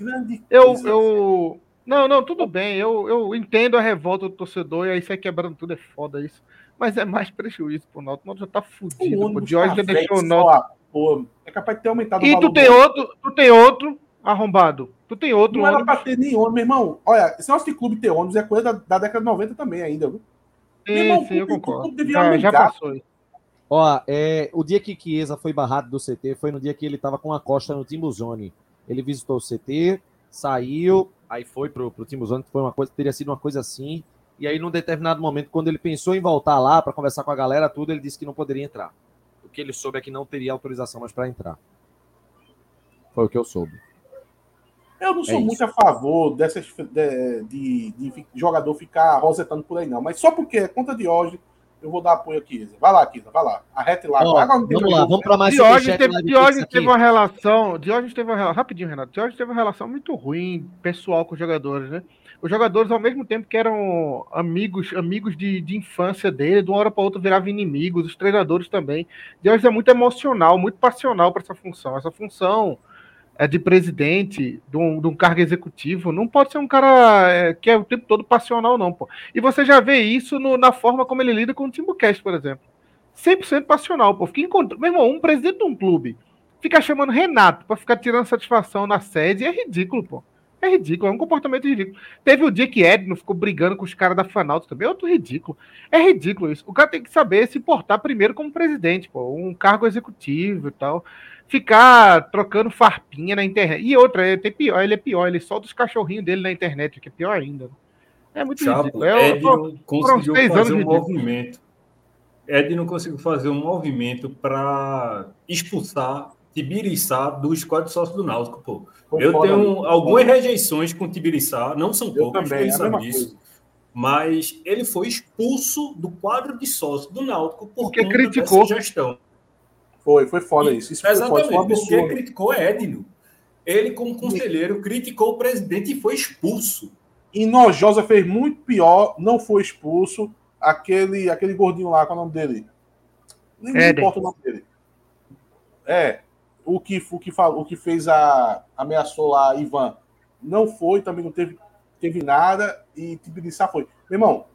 Eu, eu, não, não, tudo bem. Eu, eu entendo a revolta do torcedor e aí sai quebrando tudo é foda isso. Mas é mais prejuízo pro Náutico. O Náutico já tá fudido. O Diógenes já deixou o Náutico. É capaz de ter aumentado e o valor. E tu tem outro, tu tem outro arrombado. Tu tem outro. Não ônibus. era pra ter nem ônibus, meu irmão. Olha, esse de clube ter ônibus é coisa da, da década de 90 também, ainda, viu? Sim, irmão, sim, eu concordo. Já, já, passou. Ó, é, o dia que Chiesa foi barrado do CT foi no dia que ele tava com a costa no Timbuzone. Ele visitou o CT, saiu, aí foi pro, pro Timbuzone, foi uma coisa, teria sido uma coisa assim. E aí, num determinado momento, quando ele pensou em voltar lá para conversar com a galera, tudo, ele disse que não poderia entrar. O que ele soube é que não teria autorização mais para entrar. Foi o que eu soube. Eu não sou é muito a favor dessas de, de, de, jogador ficar rosetando por aí, não. Mas só porque é conta de hoje, eu vou dar apoio aqui. Vai lá, Kisa, vai lá. Arrete lá. Ó, vamos lá, vamos para mais Diógenes teve, Diógenes teve uma relação. Diógenes teve uma relação. Rapidinho, Renato. Diógenes teve uma relação muito ruim, pessoal, com os jogadores, né? Os jogadores, ao mesmo tempo que eram amigos, amigos de, de infância dele, de uma hora para outra viravam inimigos, os treinadores também. Diógenes é muito emocional, muito passional para essa função. Essa função é de presidente de um, de um, cargo executivo, não pode ser um cara é, que é o tempo todo passional, não, pô. E você já vê isso no, na forma como ele lida com o Timbucast, por exemplo. 100% passional, pô. Fica encontrando. Meu irmão, um presidente de um clube fica chamando Renato para ficar tirando satisfação na sede é ridículo, pô. É ridículo, é um comportamento ridículo. Teve o dia que Edno ficou brigando com os caras da Fanalto também, é outro ridículo. É ridículo isso. O cara tem que saber se portar primeiro como presidente, pô, um cargo executivo e tal ficar trocando farpinha na internet. E outra, ele, tem pior, ele é pior, ele solta os cachorrinhos dele na internet, que é pior ainda. É muito Chapo, ridículo. É, Ed não conseguiu fazer um movimento. Ed não conseguiu fazer um movimento para expulsar Tibiriçá do squad sócio do Náutico, pô. eu tenho algumas rejeições com Tibiriçá, não são poucas, também, sabe disso. Mas ele foi expulso do quadro de sócio do Náutico por Porque conta criticou. dessa gestão. Foi, foi foda isso. isso Exatamente, foi, porque criticou Edno. Ele, como conselheiro, criticou o presidente e foi expulso. E Nojosa fez muito pior, não foi expulso, aquele, aquele gordinho lá, qual é o nome dele? Nem, nem importa o nome dele. É, o que, o que, falou, o que fez a. ameaçou lá Ivan. Não foi, também não teve, teve nada, e Tibiriçá foi. Meu irmão,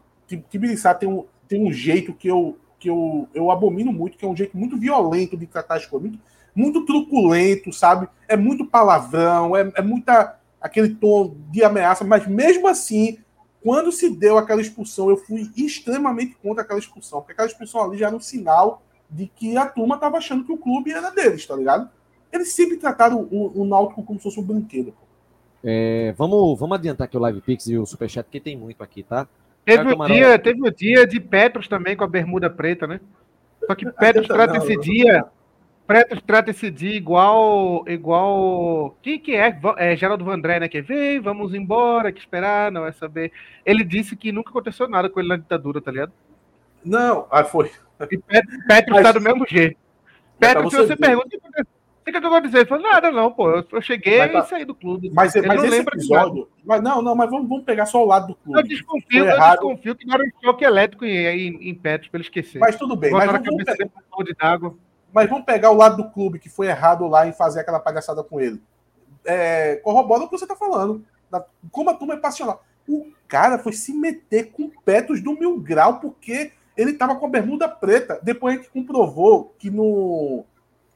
Tibiriçá tem um, tem um jeito que eu, que eu, eu abomino muito, que é um jeito muito violento de tratar as coisas, muito, muito truculento, sabe? É muito palavrão, é, é muita aquele tom de ameaça, mas mesmo assim, quando se deu aquela expulsão, eu fui extremamente contra aquela expulsão, porque aquela expulsão ali já era um sinal de que a turma estava achando que o clube era deles, tá ligado? Eles sempre trataram o, o Náutico como se fosse um brinquedo. É, vamos, vamos adiantar aqui o Live Pix e o Superchat, porque tem muito aqui, tá? Teve o, dia, teve o dia de Petros também com a bermuda preta, né? Só que Petros trata esse dia. Petros trata esse dia igual. igual. Quem que é? É Geraldo Vandré, né? Que vem, vamos embora, que esperar, não é saber. Ele disse que nunca aconteceu nada com ele na ditadura, tá ligado? Não, ah, foi. E Petros Mas... tá do mesmo jeito. Petros, se você pergunta, o que, que eu vou dizer? Ele falou, nada, não, pô. Eu cheguei mas, e tá. saí do clube. Mas, ele mas não esse episódio. Mas não, não, mas vamos, vamos pegar só o lado do clube. Eu desconfio, eu desconfio que não era um choque elétrico em, em, em Petros pra ele esquecer. Mas tudo bem, mas vamos, vamos pegar, mas vamos pegar o lado do clube que foi errado lá em fazer aquela palhaçada com ele. É, corrobora o que você tá falando. Como a turma é passional. O cara foi se meter com Petros do mil grau porque ele tava com a bermuda preta. Depois a gente comprovou que no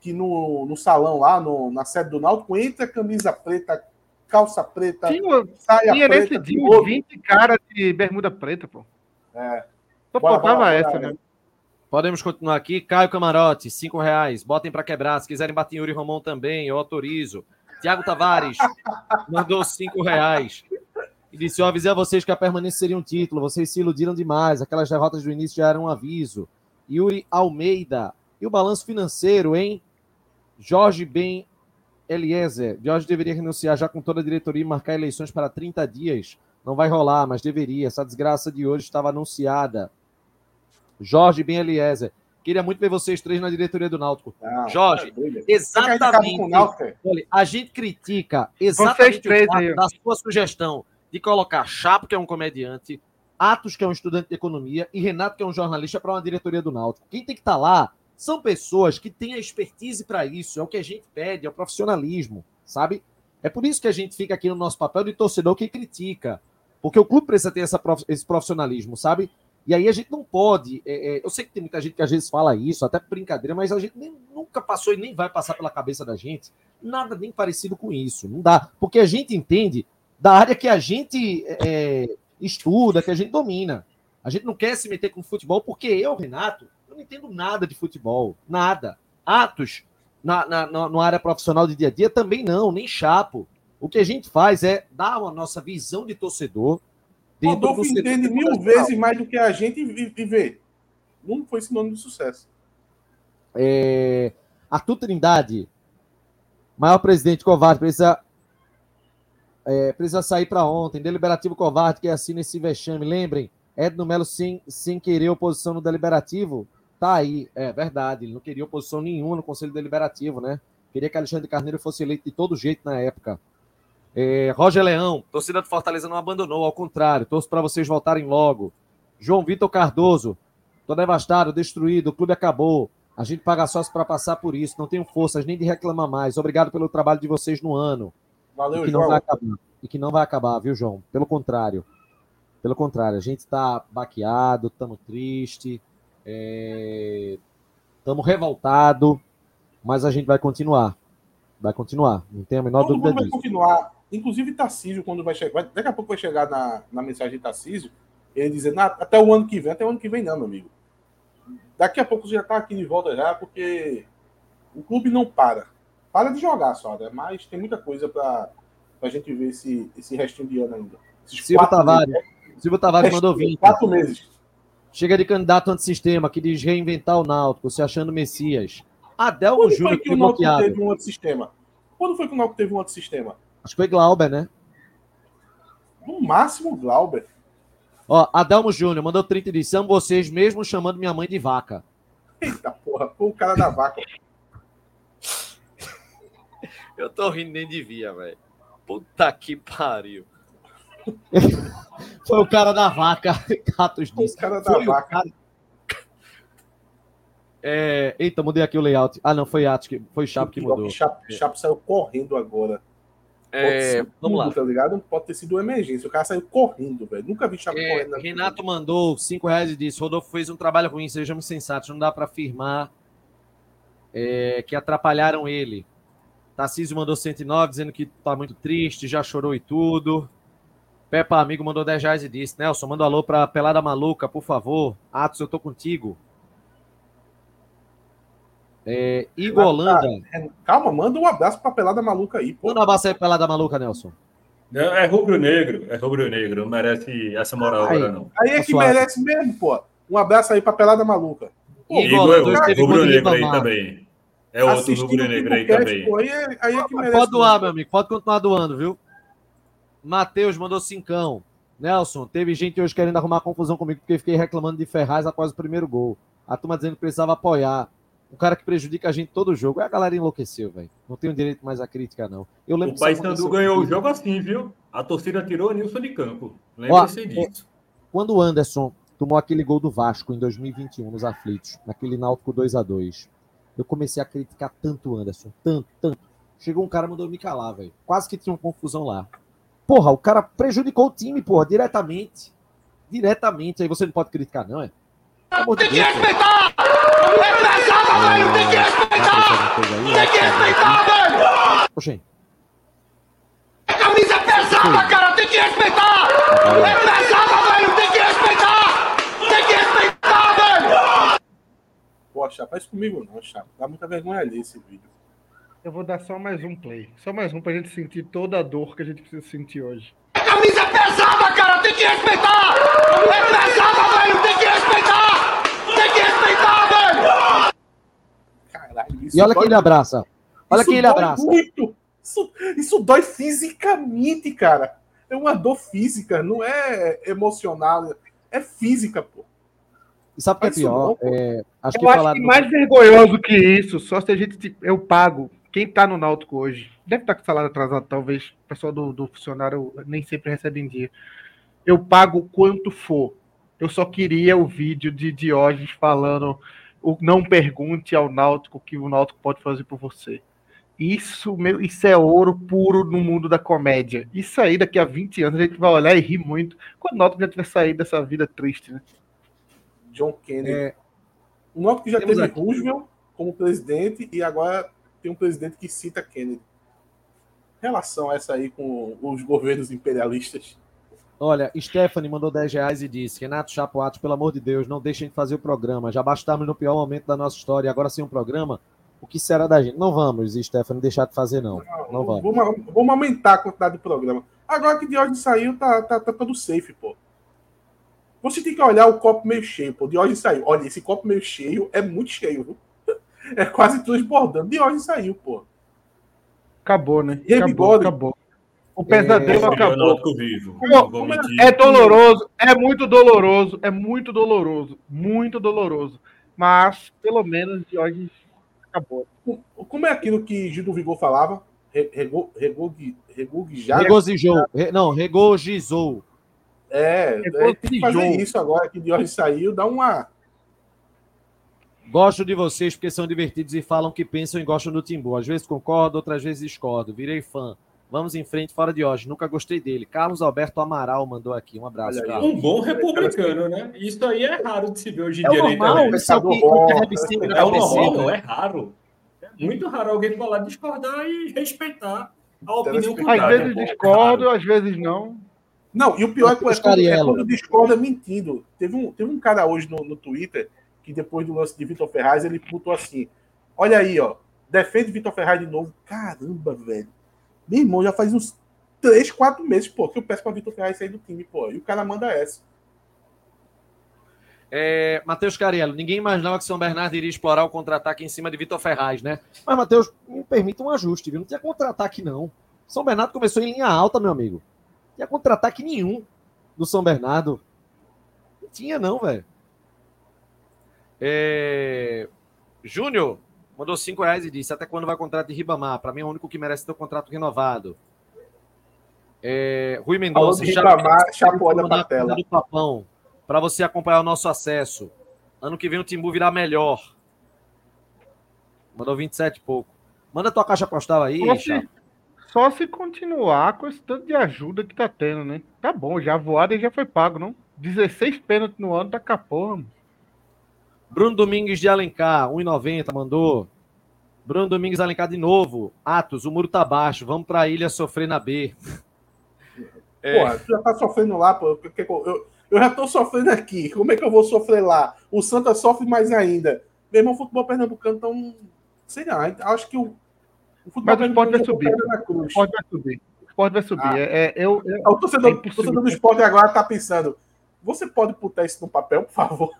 que no, no salão lá, no, na sede do Náutico, entra camisa preta, calça preta, tinha, saia tinha preta. Nesse dia 20 caras de bermuda preta, pô. É. Só faltava essa, né? Podemos continuar aqui. Caio Camarote, cinco reais. Botem para quebrar. Se quiserem bater em Yuri Romão também, eu autorizo. Tiago Tavares [LAUGHS] mandou cinco reais. E disse: Eu avisei a vocês que a permanência seria um título. Vocês se iludiram demais. Aquelas derrotas do início já eram um aviso. Yuri Almeida. E o balanço financeiro, hein? Jorge Ben Eliezer. Jorge deveria renunciar já com toda a diretoria e marcar eleições para 30 dias. Não vai rolar, mas deveria. Essa desgraça de hoje estava anunciada. Jorge Ben Eliezer. Queria muito ver vocês três na diretoria do Náutico. Não, Jorge, é exatamente. Olha, a gente critica exatamente três o da sua sugestão de colocar Chapo, que é um comediante, Atos, que é um estudante de economia, e Renato, que é um jornalista, para uma diretoria do Náutico. Quem tem que estar tá lá são pessoas que têm a expertise para isso, é o que a gente pede, é o profissionalismo, sabe? É por isso que a gente fica aqui no nosso papel de torcedor que critica, porque o clube precisa ter essa, esse profissionalismo, sabe? E aí a gente não pode. É, é, eu sei que tem muita gente que às vezes fala isso, até brincadeira, mas a gente nem, nunca passou e nem vai passar pela cabeça da gente nada nem parecido com isso. Não dá. Porque a gente entende da área que a gente é, estuda, que a gente domina. A gente não quer se meter com futebol, porque eu, Renato, não entendo nada de futebol, nada. Atos na, na, na, área profissional de dia a dia também não, nem chapo. O que a gente faz é dar a nossa visão de torcedor. Rodolfo entende mil vezes mais do que a gente e vê. Não foi sinônimo de sucesso. É... Arthur Trindade, maior presidente covarde, precisa, é, precisa sair para ontem. Deliberativo covarde que assina esse vexame. Lembrem, Edno Melo sem, sem querer oposição no deliberativo. Tá aí, é verdade. Ele não queria oposição nenhuma no Conselho Deliberativo, né? Queria que Alexandre Carneiro fosse eleito de todo jeito na época. É, Roger Leão, torcida do Fortaleza não abandonou, ao contrário, torço para vocês voltarem logo. João Vitor Cardoso, tô devastado, destruído, o clube acabou. A gente paga sócio para passar por isso, não tenho forças nem de reclamar mais. Obrigado pelo trabalho de vocês no ano. Valeu, e que João. Não vai acabar, e que não vai acabar, viu, João? Pelo contrário. Pelo contrário, a gente está baqueado, estamos tristes, Estamos é... revoltados, mas a gente vai continuar. Vai continuar, não tem a menor Todo dúvida mundo disso. vai continuar. Inclusive Tarcísio, quando vai chegar. Daqui a pouco vai chegar na, na mensagem de Tarcísio, ele dizendo, até o ano que vem, até o ano que vem não, meu amigo. Daqui a pouco você já está aqui de volta já, porque o clube não para. Para de jogar só, né? Mas tem muita coisa para a gente ver esse, esse restinho de ano ainda. Silvio Tavares. Meses, Silvio Tavares mandou 20. Quatro meses. Chega de candidato antissistema que diz reinventar o Náutico, se achando Messias. Adelmo Júnior que o Náutico teve um antissistema? Quando foi que o Náutico teve um antissistema? Acho que foi Glauber, né? No máximo Glauber. Ó, Adelmo Júnior mandou 30 e São vocês mesmo chamando minha mãe de vaca. Eita porra, o cara da vaca. [LAUGHS] Eu tô rindo nem devia, velho. Puta que pariu. Foi o cara da vaca, [LAUGHS] Catos disse. O cara da foi vaca. Cara... É... Eita, mudei aqui o layout. Ah, não, foi Atos que foi Chapo que mudou. Chapo, Chapo saiu correndo agora. É, vamos lá. Tá ligado? Pode ter sido uma emergência. O cara saiu correndo, velho. Nunca vi Chapo é, correndo. Na Renato vida. mandou 5 reais e disse: Rodolfo fez um trabalho ruim, sejamos sensatos. Não dá para afirmar é, que atrapalharam ele. Tarcísio mandou 109, dizendo que tá muito triste, já chorou e tudo. Peppa Amigo mandou 10 reais e disse: Nelson, manda um alô pra Pelada Maluca, por favor. Atos, eu tô contigo. É, Igor Holanda. É, calma, manda um abraço pra Pelada Maluca aí. Pô. Manda um abraço aí pra Pelada Maluca, Nelson. Não, é rubro-negro, é rubro-negro, não merece essa moral aí, agora, não. Aí é que merece mesmo, pô. Um abraço aí pra Pelada Maluca. Pô, Igor, Igor rubro-negro aí também. É outro rubro-negro aí também. Pô, aí é, aí é que merece pode doar, meu amigo, pode continuar doando, viu? Matheus mandou cincão. Nelson, teve gente hoje querendo arrumar confusão comigo porque fiquei reclamando de Ferraz após o primeiro gol. A turma dizendo que precisava apoiar um cara que prejudica a gente todo jogo. A galera enlouqueceu, velho. Não tenho direito mais à crítica, não. Eu lembro o Paysandu ganhou o jogo assim, viu? A torcida tirou o Nilson de campo. Lembre-se disso. Quando o Anderson tomou aquele gol do Vasco em 2021 nos aflitos, naquele Náutico 2 a 2 eu comecei a criticar tanto o Anderson, tanto, tanto. Chegou um cara e mandou me calar, velho. Quase que tinha uma confusão lá. Porra, o cara prejudicou o time, porra, diretamente. Diretamente. Aí você não pode criticar, não, é? Tem que respeitar! É pesada, velho! Tem que respeitar! Tem que respeitar, velho! Oxê. A camisa é pesada, cara! Tem que respeitar! É pesada, velho! Tem que respeitar! Tem que respeitar, velho! Pô, Chapa, faz comigo não, Chapa. Dá muita vergonha ali esse vídeo. Eu vou dar só mais um play. Só mais um pra gente sentir toda a dor que a gente precisa sentir hoje. A camisa é pesada, cara! Tem que respeitar! É pesada, velho! Tem que respeitar! Tem que respeitar, velho! Caralho, isso E olha quem ele abraça. Olha quem ele abraça. Muito. Isso, isso dói fisicamente, cara. É uma dor física, não é emocional. É física, pô. E sabe o que é pior? É, acho eu que acho que mais vergonhoso que isso, só se a gente. Eu pago. Quem tá no Náutico hoje, deve estar tá com salário atrasado, talvez. O pessoal do, do funcionário nem sempre recebe em dia. Eu pago quanto for eu só queria o vídeo de Diógenes falando o não pergunte ao Náutico o que o Náutico pode fazer por você. Isso, meu, isso é ouro puro no mundo da comédia. Isso aí, daqui a 20 anos, a gente vai olhar e rir muito quando o Náutico já tiver saído dessa vida triste, né? John Kennedy. É... O Náutico já Temos teve aqui. Roosevelt como presidente e agora tem um presidente que cita Kennedy. Relação essa aí com os governos imperialistas. Olha, Stephanie mandou 10 reais e disse: Renato Chapoato, pelo amor de Deus, não deixem de fazer o programa. Já bastamos no pior momento da nossa história, agora sem um programa. O que será da gente? Não vamos, Stephanie, deixar de fazer, não. Não, não vamos. vamos. Vamos aumentar a quantidade de programa. Agora que Diógenes saiu, tá, tá, tá todo safe, pô. Você tem que olhar o copo meio cheio, pô. Diógenes saiu. Olha, esse copo meio cheio é muito cheio, viu? É quase transbordando. Diógenes saiu, pô. Acabou, né? Acabou, acabou. O pesadelo é, acabou. Vivo, é doloroso, é muito doloroso, é muito doloroso, muito doloroso. Mas, pelo menos, de hoje acabou. Como é aquilo que Gil do Vigor falava? Regozijou. Regozijou. Não, regozijou. É, é, tem que fazer isso agora que de hoje saiu, dá uma. Gosto de vocês porque são divertidos e falam que pensam e gostam do Timbu. Às vezes concordo, outras vezes discordo. Virei fã. Vamos em frente, fora de hoje. Nunca gostei dele. Carlos Alberto Amaral mandou aqui. Um abraço. Carlos. Um bom republicano, né? Isso aí é raro de se ver hoje em é dia normal, internet. Isso é, que, é, é normal, não é raro. É muito raro alguém falar, discordar e respeitar a opinião contrária. Às vezes discordo, às vezes não. Não, e o pior é, quando, é quando discorda mentindo. Teve um, teve um cara hoje no, no Twitter que depois do lance de Vitor Ferraz, ele putou assim: Olha aí, ó, defende Vitor Ferraz de novo. Caramba, velho. Meu irmão, já faz uns 3, 4 meses, pô, que eu peço pra Vitor Ferraz sair do time, pô. E o cara manda essa. É, Matheus Cariello, ninguém imaginava que São Bernardo iria explorar o contra-ataque em cima de Vitor Ferraz, né? Mas, Matheus, me permita um ajuste, viu? Não tinha contra-ataque, não. São Bernardo começou em linha alta, meu amigo. Não tinha contra-ataque nenhum do São Bernardo. Não tinha, não, velho. É... Júnior, mandou 5 reais e disse: Até quando vai o contrato de Ribamar? Para mim é o único que merece ter o contrato renovado. É, Rui Mendonça, chapoada para tela. do Papão, para você acompanhar o nosso acesso. Ano que vem o Timbu virá melhor. Mandou 27 e pouco. Manda tua caixa postal aí, só se, só se continuar com esse tanto de ajuda que tá tendo, né? Tá bom, já voado e já foi pago, não? 16 pênaltis no ano, tá com a porra, mano. Bruno Domingues de Alencar, 1,90, mandou. Bruno Domingues Alencar de novo. Atos, o muro tá baixo. Vamos pra ilha sofrer na B. É. Porra, tu já tá sofrendo lá, pô. Eu, eu já tô sofrendo aqui. Como é que eu vou sofrer lá? O Santa sofre mais ainda. Meu irmão, o futebol pernambucano tão. Sei lá, acho que o, o futebol Mas o esporte vai subir. O esporte vai subir. O esporte vai subir. Ah. É, é, eu, eu, o torcedor, é torcedor do esporte agora tá pensando: você pode botar isso no papel, por favor?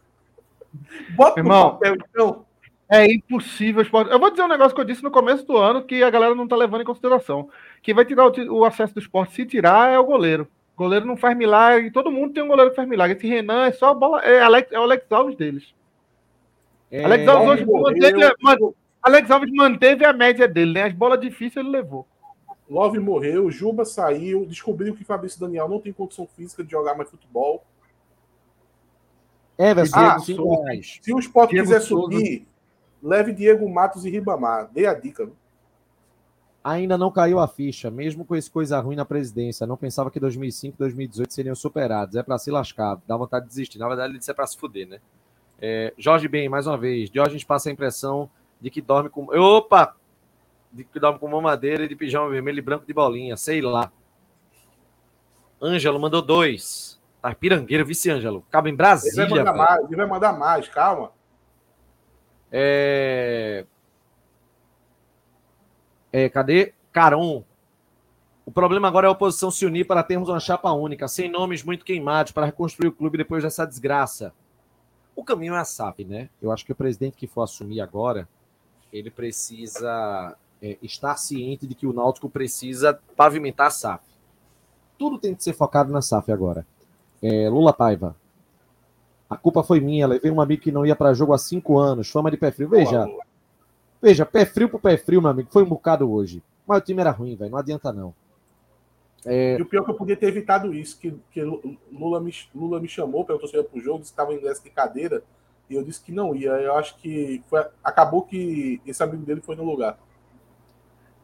Bota Irmão, no papel, então. É impossível. Eu vou dizer um negócio que eu disse no começo do ano que a galera não está levando em consideração. Quem vai tirar o, acesso do esporte, se tirar, é o goleiro. O goleiro não faz milagre. Todo mundo tem um goleiro que faz milagre. Esse Renan é só bola. É, Alex, é o Alex Alves deles. É, Alex Alves hoje manteve, Alex Alves manteve a média dele, né? As bolas difíceis ele levou. Love morreu, Juba saiu, descobriu que Fabrício Daniel não tem condição física de jogar mais futebol. É, ah, se, se o Sport Diego quiser Souza. subir, leve Diego Matos e Ribamar. Dê a dica. Viu? Ainda não caiu a ficha, mesmo com esse coisa ruim na presidência. Não pensava que 2005 e 2018 seriam superados. É para se lascar, dá vontade de desistir. Na verdade, ele disse é para se fuder, né? É, Jorge Bem, mais uma vez. Jorge passa a impressão de que dorme com. Opa! De que dorme com mamadeira e de pijama vermelho e branco de bolinha, sei lá. Ângelo mandou dois. Tá pirangueiro, vice Ângelo. Cabo em Brasília. Ele vai mandar mais, ele vai mandar mais, calma. É... é... Cadê? Caron. O problema agora é a oposição se unir para termos uma chapa única, sem nomes muito queimados, para reconstruir o clube depois dessa desgraça. O caminho é a SAF, né? Eu acho que o presidente que for assumir agora, ele precisa é, estar ciente de que o Náutico precisa pavimentar a SAF. Tudo tem que ser focado na SAF agora. É, Lula Paiva. A culpa foi minha. Levei um amigo que não ia para jogo há cinco anos. Fama de pé frio. Veja. Veja, pé frio pro pé frio, meu amigo. Foi um bocado hoje. Mas o time era ruim, velho. Não adianta, não. É... E o pior é que eu podia ter evitado isso, que, que Lula, me, Lula me chamou, perguntou se eu ia pro jogo, estava em ingresso de cadeira, e eu disse que não ia. Eu acho que foi, acabou que esse amigo dele foi no lugar.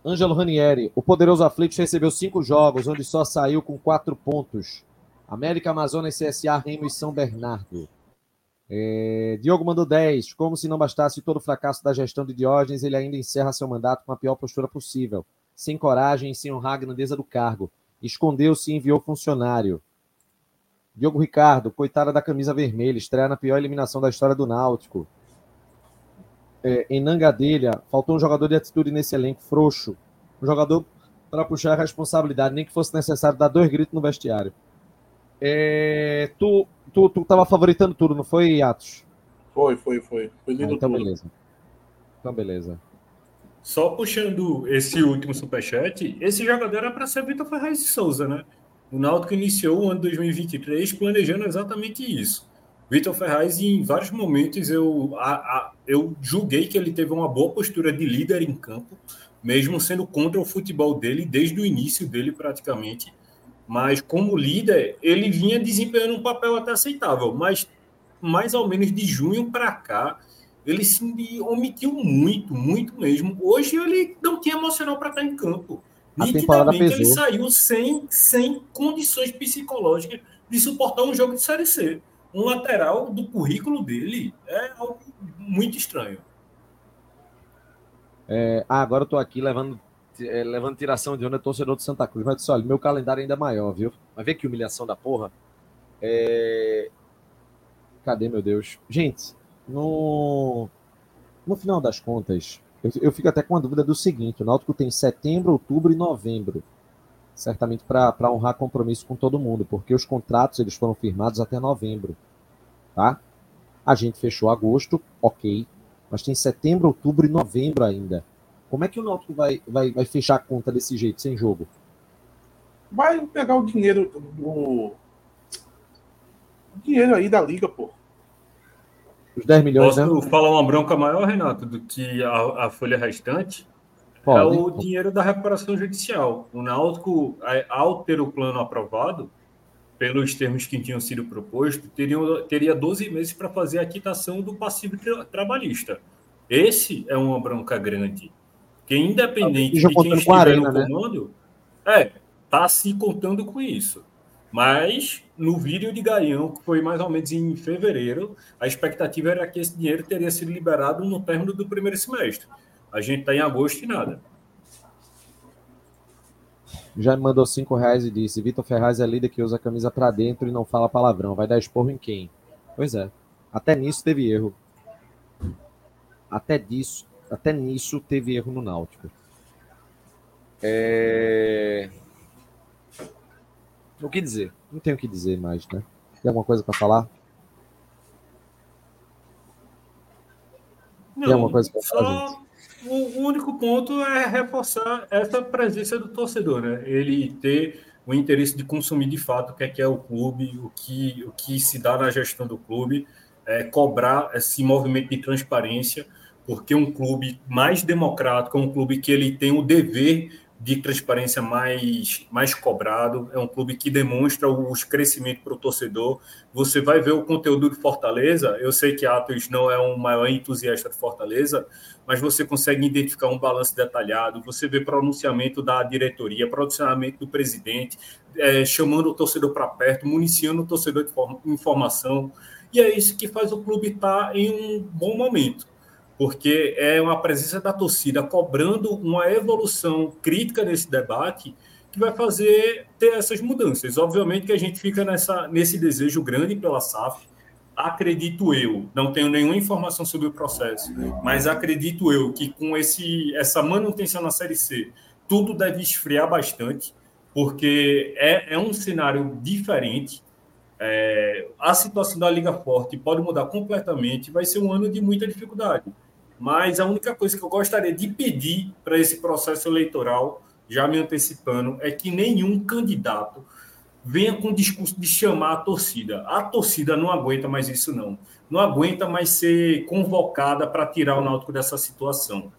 Ângelo Ranieri, o poderoso Aflitos recebeu cinco jogos, onde só saiu com quatro pontos. América, Amazonas, CSA, Remo e São Bernardo. É, Diogo mandou 10. Como se não bastasse todo o fracasso da gestão de Diógenes, ele ainda encerra seu mandato com a pior postura possível. Sem coragem e sem honrar a grandeza do cargo. Escondeu-se e enviou funcionário. Diogo Ricardo, coitada da camisa vermelha, estreia na pior eliminação da história do Náutico. É, em Nangadelha, faltou um jogador de atitude nesse elenco, frouxo. Um jogador para puxar a responsabilidade, nem que fosse necessário dar dois gritos no vestiário. É, tu, tu, tu tava favoritando tudo, não foi, Atos? Foi, foi, foi. Foi lindo ah, então, tudo. beleza. Então, beleza. Só puxando esse último superchat, esse jogador era para ser Vitor Ferraz de Souza, né? O Náutico iniciou o ano 2023 planejando exatamente isso. Vitor Ferraz, em vários momentos, eu, a, a, eu julguei que ele teve uma boa postura de líder em campo, mesmo sendo contra o futebol dele desde o início dele, praticamente. Mas como líder, ele vinha desempenhando um papel até aceitável. Mas mais ou menos de junho para cá, ele se omitiu muito, muito mesmo. Hoje ele não tinha emocional para estar em campo. A Nitidamente ele saiu sem, sem condições psicológicas de suportar um jogo de Série C. Um lateral do currículo dele é algo muito estranho. É, ah, agora eu tô aqui levando é, levando tiração de onda, é torcedor de Santa Cruz. Mas olha, meu calendário ainda é maior, viu? Mas vê que humilhação da porra. É... Cadê, meu Deus? Gente, no, no final das contas, eu, eu fico até com a dúvida do seguinte: o Náutico tem setembro, outubro e novembro. Certamente para honrar compromisso com todo mundo, porque os contratos eles foram firmados até novembro. Tá? A gente fechou agosto, ok. Mas tem setembro, outubro e novembro ainda. Como é que o Náutico vai, vai, vai fechar a conta desse jeito, sem jogo? Vai pegar o dinheiro do. O dinheiro aí da liga, pô. Os 10 milhões, Posso né? falar uma bronca maior, Renato, do que a, a folha restante? Pode. É o dinheiro da recuperação judicial. O Náutico, ao ter o plano aprovado, pelos termos que tinham sido propostos, teria, teria 12 meses para fazer a quitação do passivo tra trabalhista. Esse é uma bronca grande. Que independente de quem estiver arena, no né? comando, né? é, está se contando com isso. Mas no vídeo de Gaião, que foi mais ou menos em fevereiro, a expectativa era que esse dinheiro teria sido liberado no término do primeiro semestre. A gente está em agosto e nada. Já me mandou cinco reais e disse: Vitor Ferraz é líder que usa a camisa para dentro e não fala palavrão. Vai dar esporro em quem? Pois é. Até nisso teve erro. Até disso, até nisso teve erro no Náutico. É... O que dizer? Não tenho o que dizer mais, né? Tem alguma coisa para falar? Não, Tem alguma coisa para falar, gente? o único ponto é reforçar essa presença do torcedor, né? Ele ter o interesse de consumir de fato o que é, que é o clube, o que, o que se dá na gestão do clube, é, cobrar esse movimento de transparência, porque um clube mais democrático é um clube que ele tem o dever de transparência mais, mais cobrado, é um clube que demonstra os crescimentos para o torcedor. Você vai ver o conteúdo de Fortaleza. Eu sei que Atos não é um maior entusiasta de Fortaleza, mas você consegue identificar um balanço detalhado. Você vê pronunciamento da diretoria, pronunciamento do presidente, é, chamando o torcedor para perto, municiando o torcedor de informação. E é isso que faz o clube estar tá em um bom momento porque é uma presença da torcida cobrando uma evolução crítica nesse debate que vai fazer ter essas mudanças. Obviamente que a gente fica nessa, nesse desejo grande pela SAF, acredito eu, não tenho nenhuma informação sobre o processo, mas acredito eu que com esse, essa manutenção na Série C, tudo deve esfriar bastante, porque é, é um cenário diferente. É, a situação da Liga Forte pode mudar completamente, vai ser um ano de muita dificuldade. Mas a única coisa que eu gostaria de pedir para esse processo eleitoral, já me antecipando, é que nenhum candidato venha com o discurso de chamar a torcida. A torcida não aguenta mais isso, não. Não aguenta mais ser convocada para tirar o Náutico dessa situação.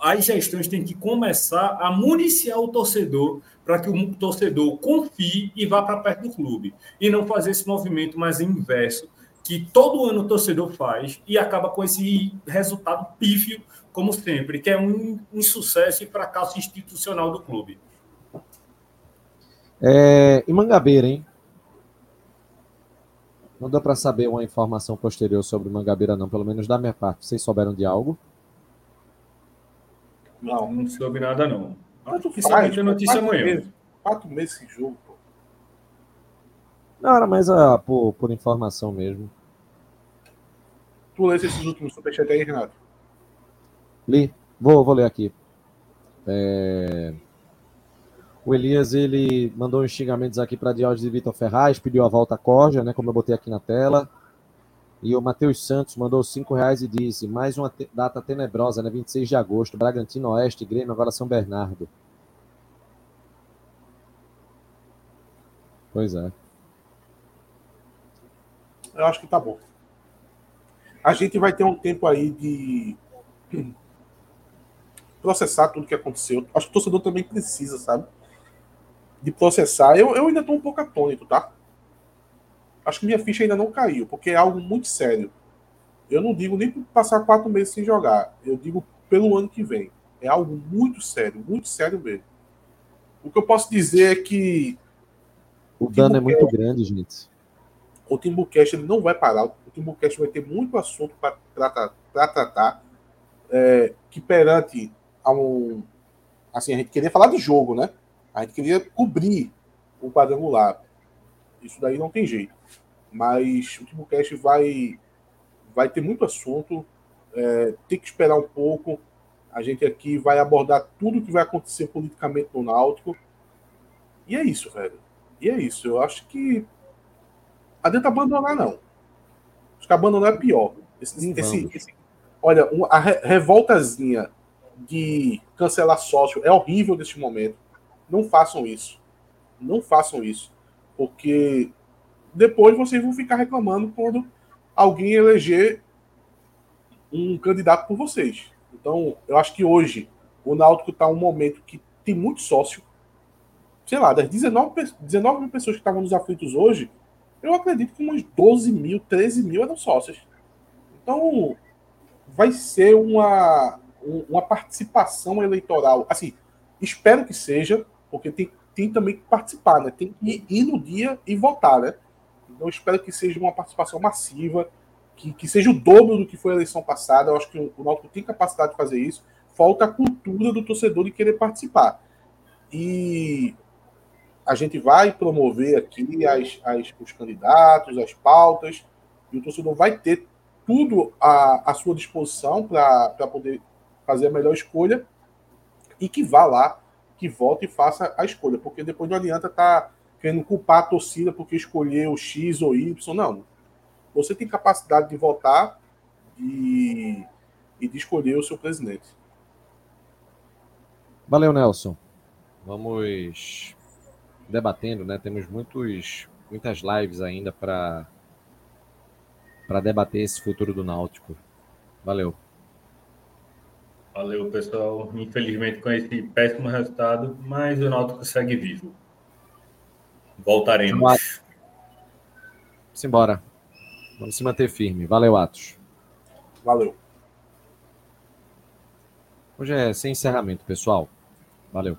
As gestões têm que começar a municiar o torcedor para que o torcedor confie e vá para perto do clube. E não fazer esse movimento mais inverso que todo ano o torcedor faz e acaba com esse resultado pífio, como sempre, que é um insucesso e fracasso institucional do clube. É, em Mangabeira, hein? Não dá para saber uma informação posterior sobre Mangabeira, não, pelo menos da minha parte. Vocês souberam de algo? Não, não soube nada, não. Acho que faz, notícia amanhã. Meses, quatro meses sem jogo, pô. Não, era mais ah, por, por informação mesmo. Tu lês esses últimos superchats aí, Renato? Li. Vou, vou ler aqui. É... O Elias, ele mandou uns xingamentos aqui para Diógenes e Vitor Ferraz, pediu a volta à corja, né, como eu botei aqui na tela. E o Matheus Santos mandou cinco reais e disse, mais uma te data tenebrosa, né, 26 de agosto, Bragantino Oeste, Grêmio, agora São Bernardo. Pois é. Eu acho que tá bom a gente vai ter um tempo aí de processar tudo que aconteceu. Acho que o torcedor também precisa, sabe? De processar. Eu, eu ainda estou um pouco atônito, tá? Acho que minha ficha ainda não caiu, porque é algo muito sério. Eu não digo nem passar quatro meses sem jogar. Eu digo pelo ano que vem. É algo muito sério, muito sério mesmo. O que eu posso dizer é que. O dano é muito grande, gente. O Timbucast ele não vai parar o Timbucast vai ter muito assunto para tratar, tratar é, que perante a um. Assim, a gente queria falar de jogo, né? A gente queria cobrir o quadrangular. Isso daí não tem jeito. Mas o Timbucast vai, vai ter muito assunto. É, tem que esperar um pouco. A gente aqui vai abordar tudo que vai acontecer politicamente no Náutico. E é isso, velho. E é isso. Eu acho que. Adianta abandonar, não. Acho que abandonar é pior. Esse, esse, esse, olha, a revoltazinha de cancelar sócio é horrível neste momento. Não façam isso. Não façam isso. Porque depois vocês vão ficar reclamando quando alguém eleger um candidato por vocês. Então, eu acho que hoje o Náutico está um momento que tem muito sócio. Sei lá, das 19, 19 mil pessoas que estavam nos aflitos hoje, eu acredito que umas 12 mil, 13 mil eram sócios. Então, vai ser uma, uma participação eleitoral. Assim, espero que seja, porque tem, tem também que participar, né? Tem que ir no dia e votar, né? Então, espero que seja uma participação massiva, que, que seja o dobro do que foi a eleição passada. Eu acho que o, o Náutico tem capacidade de fazer isso. Falta a cultura do torcedor de querer participar. E a gente vai promover aqui as, as, os candidatos, as pautas, e o torcedor vai ter tudo à, à sua disposição para poder fazer a melhor escolha e que vá lá, que volte e faça a escolha, porque depois não adianta estar tá querendo culpar a torcida porque escolheu X ou Y, não. Você tem capacidade de votar e, e de escolher o seu presidente. Valeu, Nelson. Vamos debatendo, né? Temos muitos, muitas lives ainda para para debater esse futuro do Náutico. Valeu. Valeu, pessoal. Infelizmente com esse péssimo resultado, mas o Náutico segue vivo. Voltaremos. Simbora. Vamos se manter firme. Valeu, Atos. Valeu. Hoje é sem encerramento, pessoal. Valeu.